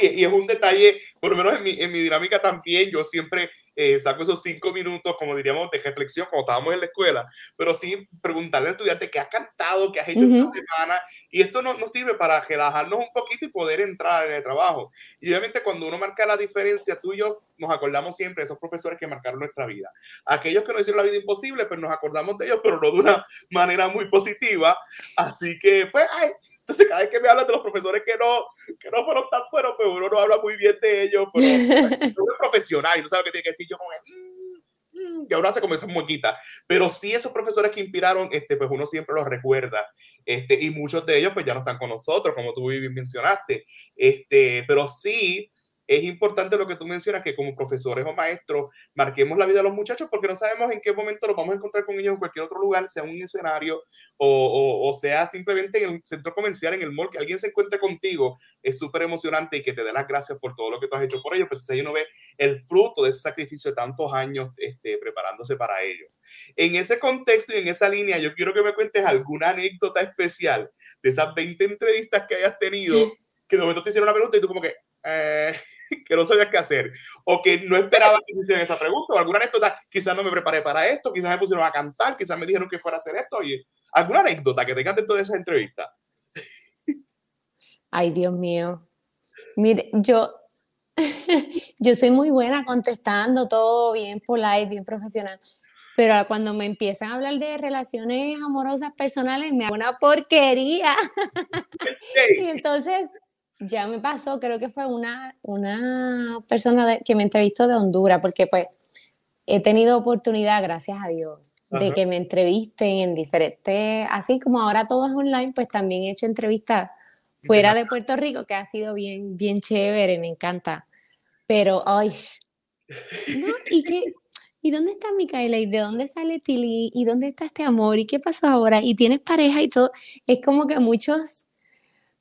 S1: y, es un detalle, por lo menos en mi, en mi dinámica también, yo siempre eh, saco esos cinco minutos, como diríamos, de reflexión cuando estábamos en la escuela, pero sí preguntarle al estudiante qué ha cantado, qué has hecho esta semana, y esto nos no sirve para relajarnos un poquito y poder entrar en el trabajo. Y obviamente cuando uno marca la diferencia, tú y yo nos acordamos siempre de esos profesores que marcaron nuestra vida. Aquellos que nos hicieron la vida imposible, pues nos acordamos de ellos, pero no de una manera muy positiva. Así que, pues, ay, entonces cada vez que me hablan de los profesores que no, que no fueron tan buenos, pues uno no habla muy bien de ellos, pero <laughs> no es profesional y no sabe qué tiene que decir yo como mm, mm", y ahora se comienza muequita. Pero sí esos profesores que inspiraron, este, pues uno siempre los recuerda. Este, y muchos de ellos pues ya no están con nosotros, como tú bien mencionaste. Este, pero sí, es importante lo que tú mencionas, que como profesores o maestros marquemos la vida de los muchachos porque no sabemos en qué momento los vamos a encontrar con ellos en cualquier otro lugar, sea un escenario o, o, sea simplemente en el centro comercial, en el mall, que alguien se encuentre contigo, es súper emocionante y que te dé las gracias por todo lo que tú has hecho por ellos, pero entonces uno ve el fruto de ese sacrificio de tantos años este, preparándose para ello. En ese contexto y en esa línea, yo quiero que me cuentes alguna anécdota especial de esas 20 entrevistas que hayas tenido, que de momento te hicieron una pregunta y tú como que... Eh, <laughs> que no sabías qué hacer o que no esperaba que me hicieran esa pregunta o alguna anécdota, quizás no me preparé para esto, quizás me pusieron a cantar, quizás me dijeron que fuera a hacer esto, y alguna anécdota que tengas dentro de esa entrevista. <laughs>
S2: Ay, Dios mío. Mire, yo, <laughs> yo soy muy buena contestando todo bien polite, bien profesional, pero cuando me empiezan a hablar de relaciones amorosas personales, me hago una porquería. y entonces ya me pasó, creo que fue una, una persona que me entrevistó de Honduras, porque pues he tenido oportunidad, gracias a Dios, de que me entrevisten en diferentes, así como ahora todo es online, pues también he hecho entrevistas fuera de Puerto Rico, que ha sido bien, bien chévere, me encanta. Pero, ay, no, ¿y qué? ¿Y dónde está Micaela? ¿Y de dónde sale Tilly? ¿Y dónde está este amor? ¿Y qué pasó ahora? ¿Y tienes pareja y todo? Es como que muchos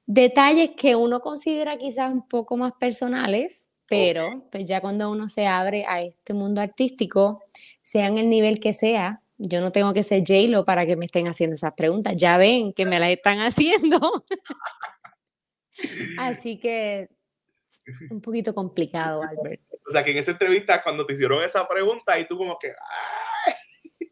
S2: detalles que uno considera quizás un poco más personales, pero pues ya cuando uno se abre a este mundo artístico, sea en el nivel que sea, yo no tengo que ser J-Lo para que me estén haciendo esas preguntas. Ya ven que me las están haciendo. <laughs> Así que un poquito complicado, Albert.
S1: O sea, que en esa entrevista, cuando te hicieron esa pregunta, y tú como que,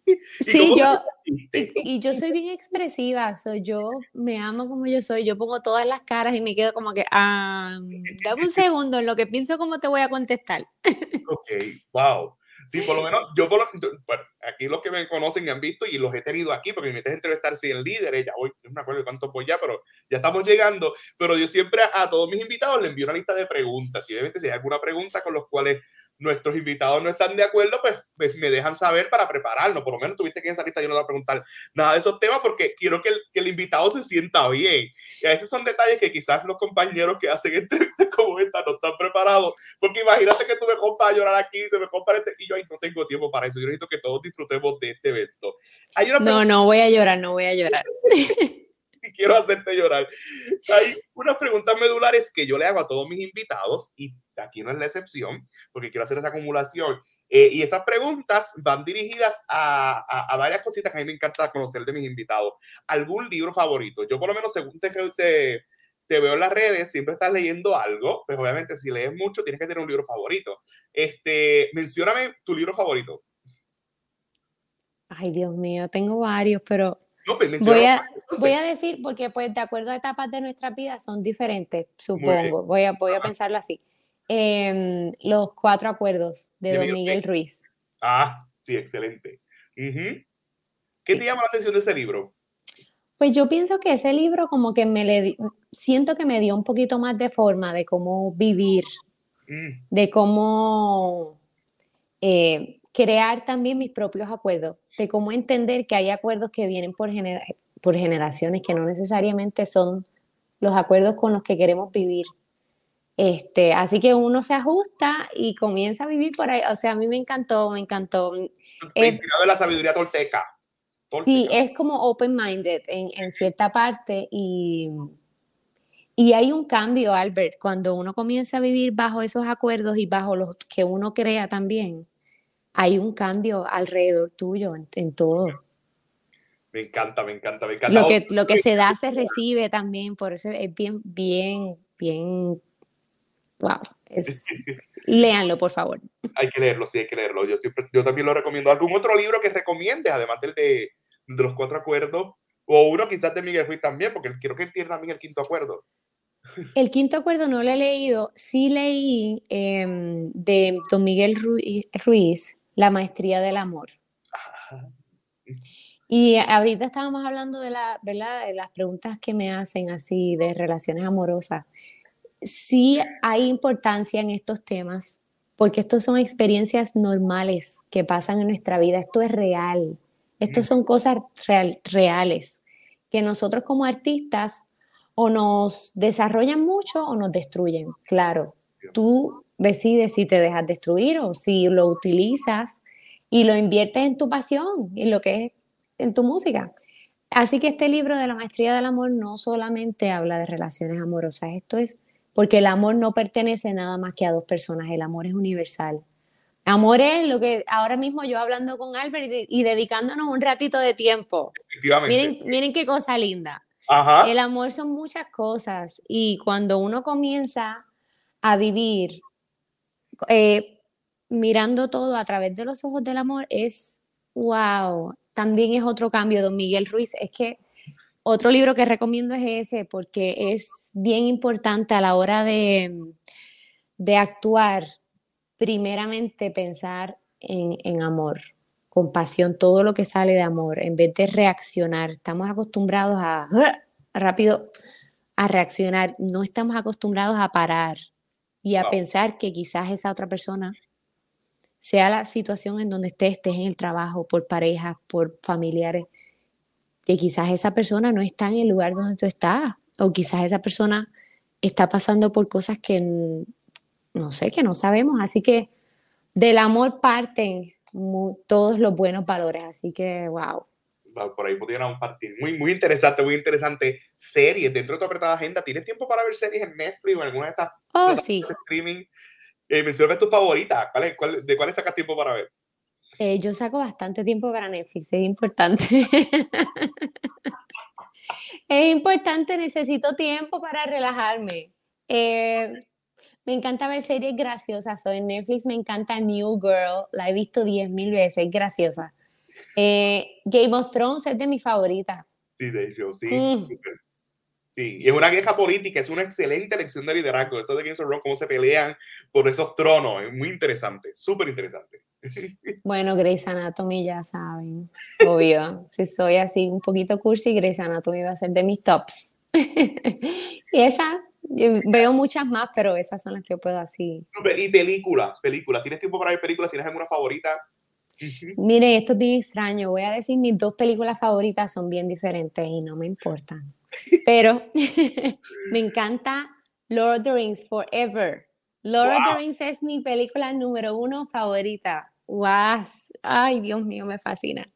S1: <laughs>
S2: Sí, yo, y, yo soy bien expresiva, soy yo me amo como yo soy, yo pongo todas las caras y me quedo como que, ah, dame un segundo en lo que pienso cómo te voy a contestar. <laughs>
S1: Ok, wow. Sí, por lo menos yo, por bueno, aquí los que me conocen y han visto y los he tenido aquí, porque me metes a entrevistar si el líder, ya voy, no me acuerdo de cuánto voy ya, pero ya estamos llegando. Pero yo siempre a, todos mis invitados les envío una lista de preguntas. Y obviamente si hay alguna pregunta con los cuales nuestros invitados no están de acuerdo, pues, pues, me dejan saber para prepararnos. Por lo menos tuviste que en esa lista yo no voy a preguntar nada de esos temas porque quiero que el, que el invitado se sienta bien. Y a veces son detalles que quizás los compañeros que hacen entrevistas <laughs> como esta no están preparados. Porque imagínate que tú me compas a llorar aquí, se me compra este, y yo ahí no tengo tiempo para eso. Yo necesito que todos disfrutemos de este evento.
S2: no, no voy a llorar, no voy a llorar. <laughs>
S1: y <laughs> quiero hacerte llorar. Hay unas preguntas medulares que yo le hago a todos mis invitados y aquí no es la excepción, porque quiero hacer esa acumulación. Eh, y esas preguntas van dirigidas a, a, varias cositas que a mí me encanta conocer de mis invitados. ¿Algún libro favorito? Yo por lo menos, según te, te, te veo en las redes, siempre estás leyendo algo, pues obviamente si lees mucho tienes que tener un libro favorito. Este, mencióname tu libro favorito.
S2: Ay, Dios mío, tengo varios, pero pues, voy, a, voy a decir, porque pues de acuerdo a etapas de nuestra vida son diferentes, supongo. Voy a, voy a pensarlo así. Em, los cuatro acuerdos de, Don Miguel Ruiz.
S1: Ah, sí, excelente. ¿Qué te llama la atención de ese libro?
S2: Pues yo pienso que ese libro como que me le siento que me dio un poquito más de forma de cómo vivir, mm. de cómo eh, crear también mis propios acuerdos, de cómo entender que hay acuerdos que vienen por, por generaciones que no necesariamente son los acuerdos con los que queremos vivir. Este, así que uno se ajusta y comienza a vivir por ahí. O sea, a mí me encantó, me encantó.
S1: Eh, de la sabiduría tolteca.
S2: Sí, es como open-minded en, en, cierta parte y, y hay un cambio, Albert, cuando uno comienza a vivir bajo esos acuerdos y bajo los que uno crea también, hay un cambio alrededor tuyo en, todo.
S1: Me encanta, me encanta, me encanta.
S2: Lo que, lo que se da se recibe también, por eso es bien, bien, bien wow. Es... <laughs> Léanlo, por favor.
S1: Hay que leerlo, sí, hay que leerlo. Yo, siempre, yo también lo recomiendo. ¿Algún otro libro que recomiendes, además del de, de los cuatro acuerdos? O uno quizás de Miguel Ruiz también, porque quiero que entienda también el quinto acuerdo. <laughs>
S2: El quinto acuerdo no lo he leído. Sí leí em, de don Miguel Ruiz, La maestría del amor. Y ahorita estábamos hablando de, la, ¿verdad? de las preguntas que me hacen así de relaciones amorosas. Sí hay importancia en estos temas, porque estos son experiencias normales que pasan en nuestra vida, esto es real, estas son cosas reales, que nosotros como artistas o nos desarrollan mucho o nos destruyen, claro, tú decides si te dejas destruir o si lo utilizas y lo inviertes en tu pasión, en lo que es en tu música. Así que este libro de la maestría del amor no solamente habla de relaciones amorosas, esto es porque el amor no pertenece nada más que a dos personas, el amor es universal. Amor es lo que ahora mismo yo hablando con Albert y, dedicándonos un ratito de tiempo. Miren, miren qué cosa linda. El amor son muchas cosas y cuando uno comienza a vivir eh, mirando todo a través de los ojos del amor es wow. También es otro cambio, don Miguel Ruiz. Es que otro libro que recomiendo es ese porque es bien importante a la hora de, de actuar, primeramente pensar en, en amor, compasión, todo lo que sale de amor, en vez de reaccionar. Estamos acostumbrados a rápido a reaccionar, no estamos acostumbrados a parar y a pensar que quizás esa otra persona sea la situación en donde estés, estés en el trabajo, por pareja, por familiares, que quizás esa persona no está en el lugar donde tú estás, o quizás esa persona está pasando por cosas que no sé, que no sabemos. Así que del amor parten todos los buenos valores. Así que, wow.
S1: Por ahí pudieran partir. Muy, muy interesante, muy interesante. Series dentro de tu apretada agenda. ¿Tienes tiempo para ver series en Netflix o en alguna de estas
S2: oh, sí.
S1: streaming? Eh, menciona tu favorita. ¿Cuál, ¿De cuáles sacas tiempo para ver?
S2: Eh, yo saco bastante tiempo para Netflix, es importante. <laughs> es importante, necesito tiempo para relajarme. Eh, me encanta ver series graciosas. Soy en Netflix, me encanta New Girl, la he visto 10.000 veces, graciosa. Eh, Game of Thrones es de mis favoritas.
S1: Sí, de hecho, sí. Mm. Sí, y es una queja política, es una excelente lección de liderazgo. Eso de Game of Thrones, cómo se pelean por esos tronos, es muy interesante, súper interesante. <laughs>
S2: Bueno, Grey's Anatomy ya saben, obvio. si soy así un poquito cursi, Grey's Anatomy va a ser de mis tops. <laughs> y esa, veo muchas más, pero esas son las que puedo así.
S1: Y películas, películas. ¿Tienes tiempo para ver películas? ¿Tienes alguna favorita?
S2: Mire, esto es bien extraño. Voy a decir, mis dos películas favoritas son bien diferentes y no me importan. Pero <laughs> me encanta Lord of the Rings Forever. Lord of the Rings es mi película número uno favorita. ¡Wow! Ay, Dios mío, me fascina.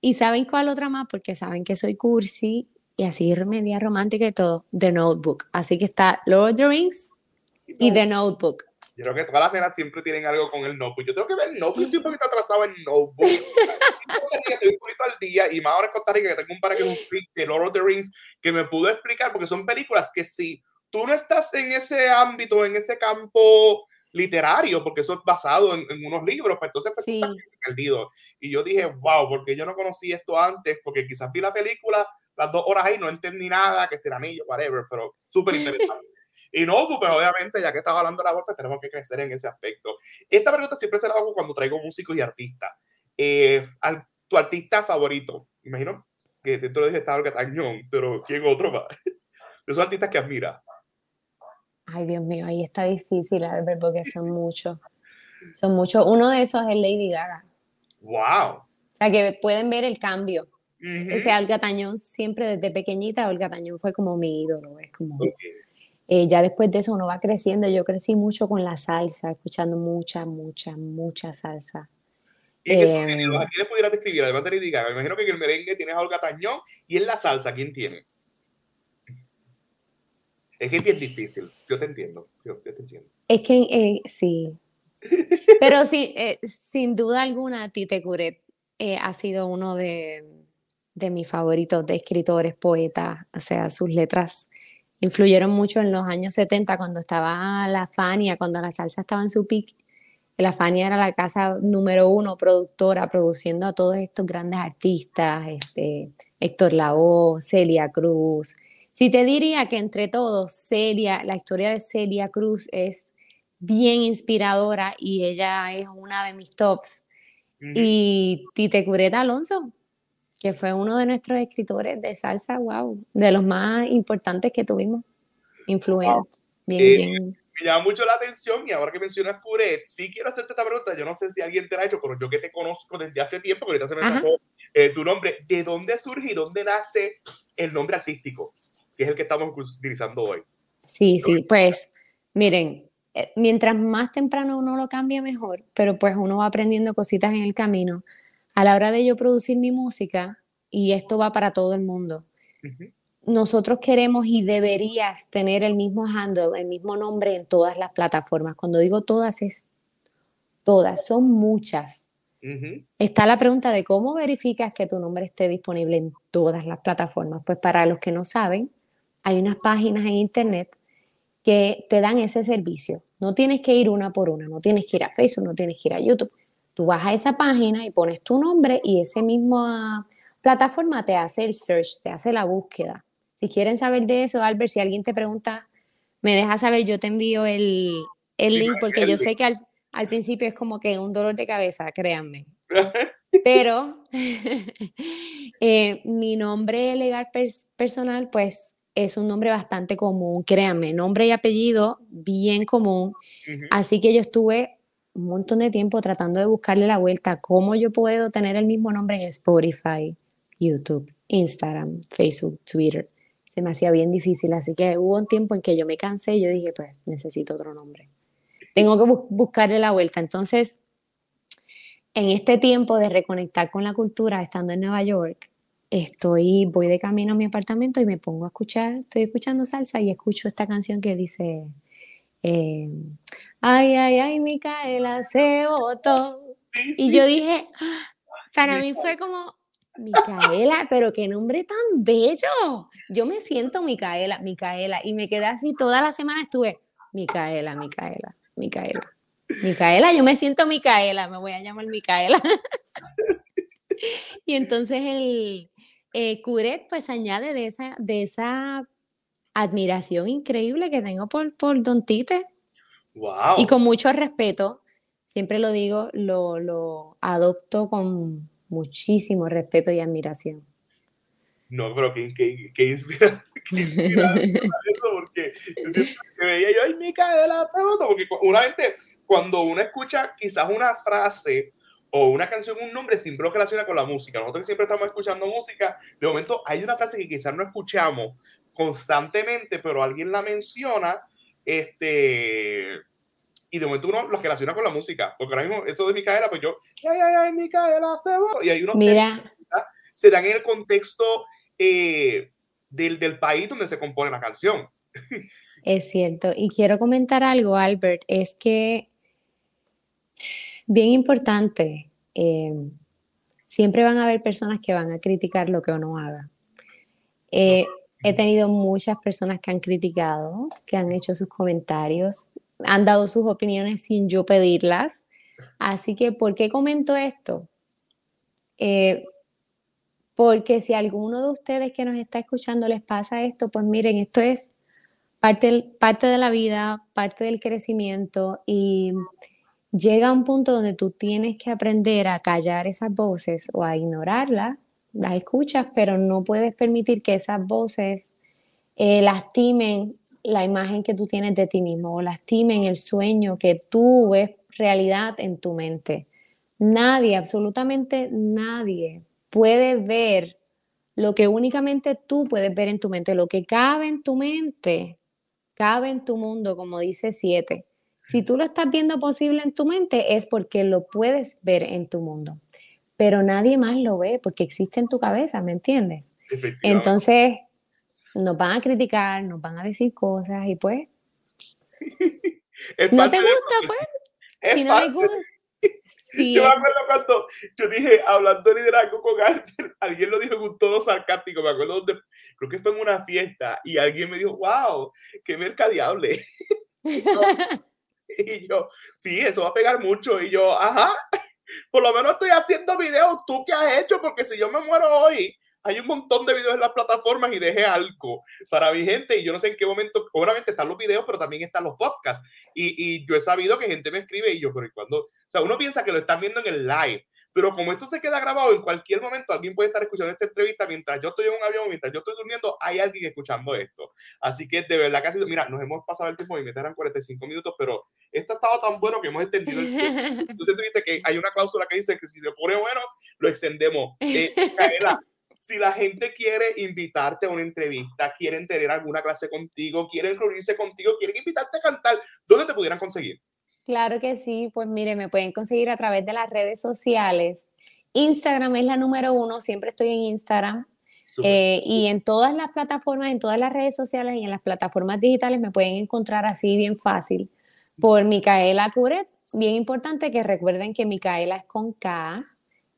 S2: ¿Y saben cuál otra más? Porque saben que soy cursi y así media romántica y todo. The Notebook. Así que está Lord of the Rings y The Notebook.
S1: Yo creo que todas las nenas siempre tienen algo con el notebook. Yo tengo que ver el notebook, estoy un poquito atrasado en notebook. <laughs> estoy un poquito al día y más ahora en Costa Rica que tengo un par que es un freak de Lord of the Rings que me pudo explicar porque son películas que si tú no estás en ese ámbito, en ese campo literario, porque eso es basado en, unos libros, pues entonces pues, sí. perdido. Y yo dije, wow, porque yo no conocí esto antes, porque quizás vi la película las dos horas ahí, no entendí nada, que será anillo, whatever, pero súper interesante. Y no, pues obviamente, ya que estaba hablando de la voz, pues tenemos que crecer en ese aspecto. Esta pregunta siempre se la hago cuando traigo músicos y artistas. Eh, al, tu artista favorito, imagino que dentro de ese estado que Tañón, pero ¿quién otro más? De <laughs> esos artistas que admira.
S2: Ay, Dios mío, ahí está difícil, Albert, porque son muchos. Son muchos. Uno de esos es Lady Gaga.
S1: ¡Wow! O
S2: sea, que pueden ver el cambio. Ese Olga Tañón, siempre desde pequeñita, Olga Tañón fue como mi ídolo. Es como. Eh, ya después de eso uno va creciendo. Yo crecí mucho con la salsa, escuchando mucha, mucha, mucha salsa.
S1: ¿Y qué eh, ¿A quiénes pudieras describir? Además de Lady Gaga, me imagino que en el merengue tienes a Olga Tañón y en la salsa, ¿quién tiene? Es que es bien difícil, yo te entiendo, yo, te entiendo.
S2: Es que eh, sí, pero sí, eh, sin duda alguna, Tite Curet ha sido uno de, de, mis favoritos de escritores, poetas, o sea, sus letras influyeron mucho en los años 70 cuando estaba la Fania, cuando la salsa estaba en su pic. La Fania era la casa número uno productora, produciendo a todos estos grandes artistas, este, Héctor Lavoe, Celia Cruz. Si te diría que entre todos, Celia, la historia de Celia Cruz es bien inspiradora y ella es una de mis tops. Y Tite Cureta Alonso, que fue uno de nuestros escritores de salsa, wow, de los más importantes que tuvimos, influentes. Bien,
S1: eh, bien. Me llama mucho la atención y ahora que mencionas Curet, sí quiero hacerte esta pregunta, yo no sé si alguien te la ha hecho, pero yo que te conozco desde hace tiempo, que ahorita se me sacó eh, tu nombre, ¿de dónde surge y dónde nace el nombre artístico, que es el que estamos utilizando hoy?
S2: Sí, sí, pues miren, eh, mientras más temprano uno lo cambia, mejor, pero pues uno va aprendiendo cositas en el camino. A la hora de yo producir mi música, y esto va para todo el mundo, nosotros queremos y deberías tener el mismo handle, el mismo nombre en todas las plataformas. Cuando digo todas, es todas, son muchas. Está la pregunta de cómo verificas que tu nombre esté disponible en todas las plataformas. Pues para los que no saben, hay unas páginas en internet que te dan ese servicio. No tienes que ir una por una, no tienes que ir a Facebook, no tienes que ir a YouTube. Tú vas a esa página y pones tu nombre y esa misma plataforma te hace el search, te hace la búsqueda. Si quieren saber de eso, Albert, si alguien te pregunta, me deja saber, yo te envío el, link porque yo sé que al, principio es como que un dolor de cabeza, créanme. <laughs> Pero <laughs> eh, mi nombre legal personal, pues es un nombre bastante común, créanme, nombre y apellido bien común. Así que yo estuve un montón de tiempo tratando de buscarle la vuelta, cómo yo puedo tener el mismo nombre en Spotify, YouTube, Instagram, Facebook, Twitter. Se me hacía bien difícil, así que hubo un tiempo en que yo me cansé y yo dije, pues necesito otro nombre. Tengo que buscarle la vuelta. Entonces, en este tiempo de reconectar con la cultura, estando en Nueva York, estoy, voy de camino a mi apartamento y me pongo a escuchar, estoy escuchando salsa y escucho esta canción que dice, eh, ay, ay, ay, Micaela se votó. y yo dije, para mí fue como, Micaela, pero qué nombre tan bello. Yo me siento Micaela, Micaela, y me quedé así toda la semana, estuve, Micaela, Micaela, Micaela. Micaela, yo me siento Micaela, me voy a llamar Micaela. <laughs> y entonces el, eh, Curet pues añade de esa, de esa admiración increíble que tengo por, por Don Tite.
S1: Wow.
S2: Y con mucho respeto, siempre lo digo, lo, lo adopto con muchísimo respeto y admiración.
S1: No, pero qué, qué, qué inspiración, <laughs> porque yo siempre que veía yo, ay, Micaela, porque una vez cuando uno escucha quizás una frase o una canción, un nombre siempre lo relaciona con la música. Nosotros siempre estamos escuchando música, de momento hay una frase que quizás no escuchamos constantemente, pero alguien la menciona, este, y de momento uno lo relaciona con la música, porque ahora mismo eso de Micaela, pues yo, ay, ay, ay, Micaela, y hay unos
S2: Mira.
S1: se dan en el contexto eh, del, del país donde se compone la canción.
S2: Es cierto, y quiero comentar algo, Albert, es que bien importante. Eh, siempre van a haber personas que van a criticar lo que uno haga. Eh, he tenido muchas personas que han criticado, que han hecho sus comentarios, han dado sus opiniones sin yo pedirlas. Así que, ¿por qué comento esto? Eh, porque si a alguno de ustedes que nos está escuchando les pasa esto, pues miren, esto es parte, parte de la vida, parte del crecimiento y llega un punto donde tú tienes que aprender a callar esas voces o a ignorarlas, las escuchas, pero no puedes permitir que esas voces eh, lastimen la imagen que tú tienes de ti mismo o lastimen el sueño que tú ves realidad en tu mente. Nadie, absolutamente nadie puede ver lo que únicamente tú puedes ver en tu mente, lo que cabe en tu mente, cabe en tu mundo, como dice siete. Si tú lo estás viendo posible en tu mente es porque lo puedes ver en tu mundo, pero nadie más lo ve porque existe en tu cabeza, ¿me entiendes? Entonces, nos van a criticar, nos van a decir cosas y pues... ¿No te gusta, pues? Si no les gusta... <laughs>
S1: yo me acuerdo cuando yo dije, hablando de liderazgo con alguien, <laughs> alguien lo dijo en un tono sarcástico, me acuerdo donde, creo que fue en una fiesta, y alguien me dijo, wow, qué mercadiable. <laughs> y yo, sí, eso va a pegar mucho, y yo, ajá, por lo menos estoy haciendo videos, ¿tú qué has hecho? Porque si yo me muero hoy, hay un montón de videos en las plataformas y dejé algo para mi gente y yo no sé en qué momento, obviamente están los videos, pero también están los podcasts. Y, y yo he sabido que gente me escribe y yo, pero cuando, o sea, uno piensa que lo están viendo en el live, pero como esto se queda grabado, en cualquier momento alguien puede estar escuchando esta entrevista mientras yo estoy en un avión, mientras yo estoy durmiendo, hay alguien escuchando esto. Así que de verdad casi, mira, nos hemos pasado el tiempo y me eran 45 minutos, pero esto ha estado tan bueno que hemos extendido el tiempo. <laughs> Entonces tú viste que hay una cláusula que dice que si se pone bueno, lo extendemos. <laughs> Eh, si la gente quiere invitarte a una entrevista, quieren tener alguna clase contigo, quieren reunirse contigo, quieren invitarte a cantar, ¿dónde te pudieran conseguir?
S2: Claro que sí, pues mire, me pueden conseguir a través de las redes sociales. Instagram es la número uno, siempre estoy en Instagram. Eh, y en todas las plataformas, en todas las redes sociales y en las plataformas digitales me pueden encontrar así bien fácil por Micaela Curet. Bien importante que recuerden que Micaela es con K,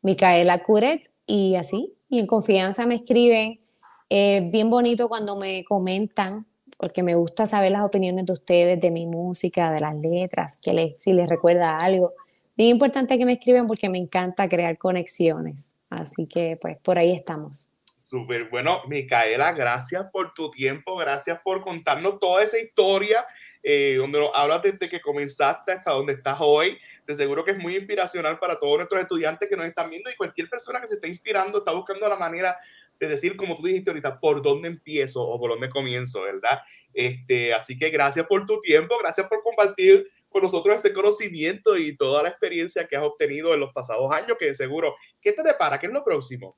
S2: Micaela Curet y así y en confianza me escriben. Es bien bonito cuando me comentan, porque me gusta saber las opiniones de ustedes, de mi música, de las letras, que les, si les recuerda algo. Bien importante que me escriben porque me encanta crear conexiones. Así que pues por ahí estamos.
S1: Súper bueno, Micaela, gracias por tu tiempo, gracias por contarnos toda esa historia, eh, donde nos hablas desde que comenzaste hasta donde estás hoy. De seguro que es muy inspiracional para todos nuestros estudiantes que nos están viendo y cualquier persona que se esté inspirando, está buscando la manera de decir, como tú dijiste ahorita, por dónde empiezo o por dónde comienzo, ¿verdad? Este, así que gracias por tu tiempo, gracias por compartir con nosotros ese conocimiento y toda la experiencia que has obtenido en los pasados años, que seguro, ¿qué te depara? ¿Qué es lo próximo?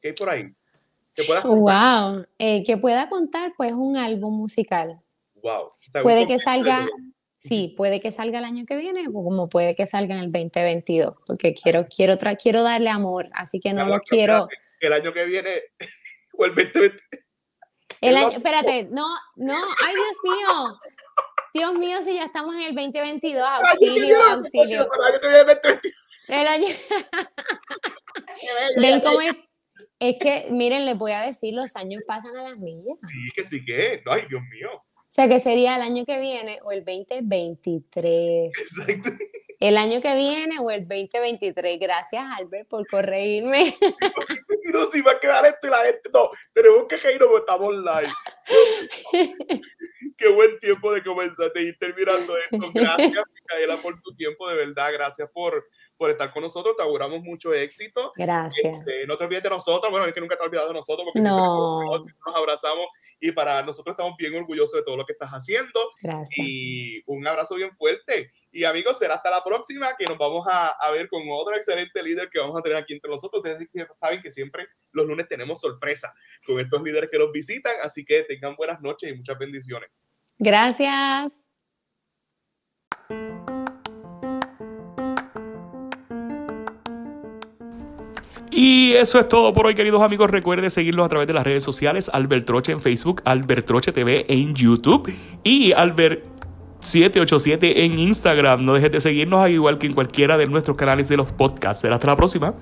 S1: ¿Qué hay por ahí?
S2: que Wow, eh, que pueda contar pues un álbum musical.
S1: Wow.
S2: puede que salga, sí, puede que salga el año que viene, o como puede que salga en el 2022, porque quiero, quiero, quiero darle amor, así que no lo quiero.
S1: El año que viene <laughs> o el 2020.
S2: El año, espérate, no, no, ay Dios mío. Dios mío, si ya estamos en el 2022, auxilio, auxilio. El año. <laughs> Ven cómo es es que, miren, les voy a decir, los años pasan a las millas.
S1: Sí, que sí que, ay, Dios mío.
S2: O sea, que sería el año que viene o el 2023. Exacto. El año que viene o el 2023. Gracias, Albert, por corregirme.
S1: si no, si va a quedar esto y la gente, no, tenemos que reírnos porque estamos live. Qué buen tiempo de comenzar, de ir terminando esto. Gracias, Micaela, por tu tiempo, de verdad. Gracias por por estar con nosotros. Te auguramos mucho éxito.
S2: Gracias.
S1: Este, no te olvides de nosotros. Bueno, es que nunca te has olvidado de nosotros porque no. siempre nos, abrazamos y para nosotros estamos bien orgullosos de todo lo que estás haciendo.
S2: Gracias.
S1: Y un abrazo bien fuerte. Y amigos, será hasta la próxima que nos vamos a, a, ver con otro excelente líder que vamos a tener aquí entre nosotros. Ustedes saben que siempre los lunes tenemos sorpresa con estos líderes que nos visitan. Así que tengan buenas noches y muchas bendiciones.
S2: Gracias.
S3: Y eso es todo por hoy, queridos amigos. Recuerden seguirnos a través de las redes sociales. Albert Troche en Facebook, Albert Troche TV en YouTube y Albert 787 en Instagram. No dejes de seguirnos, al igual que en cualquiera de nuestros canales de los podcasts. Hasta la próxima.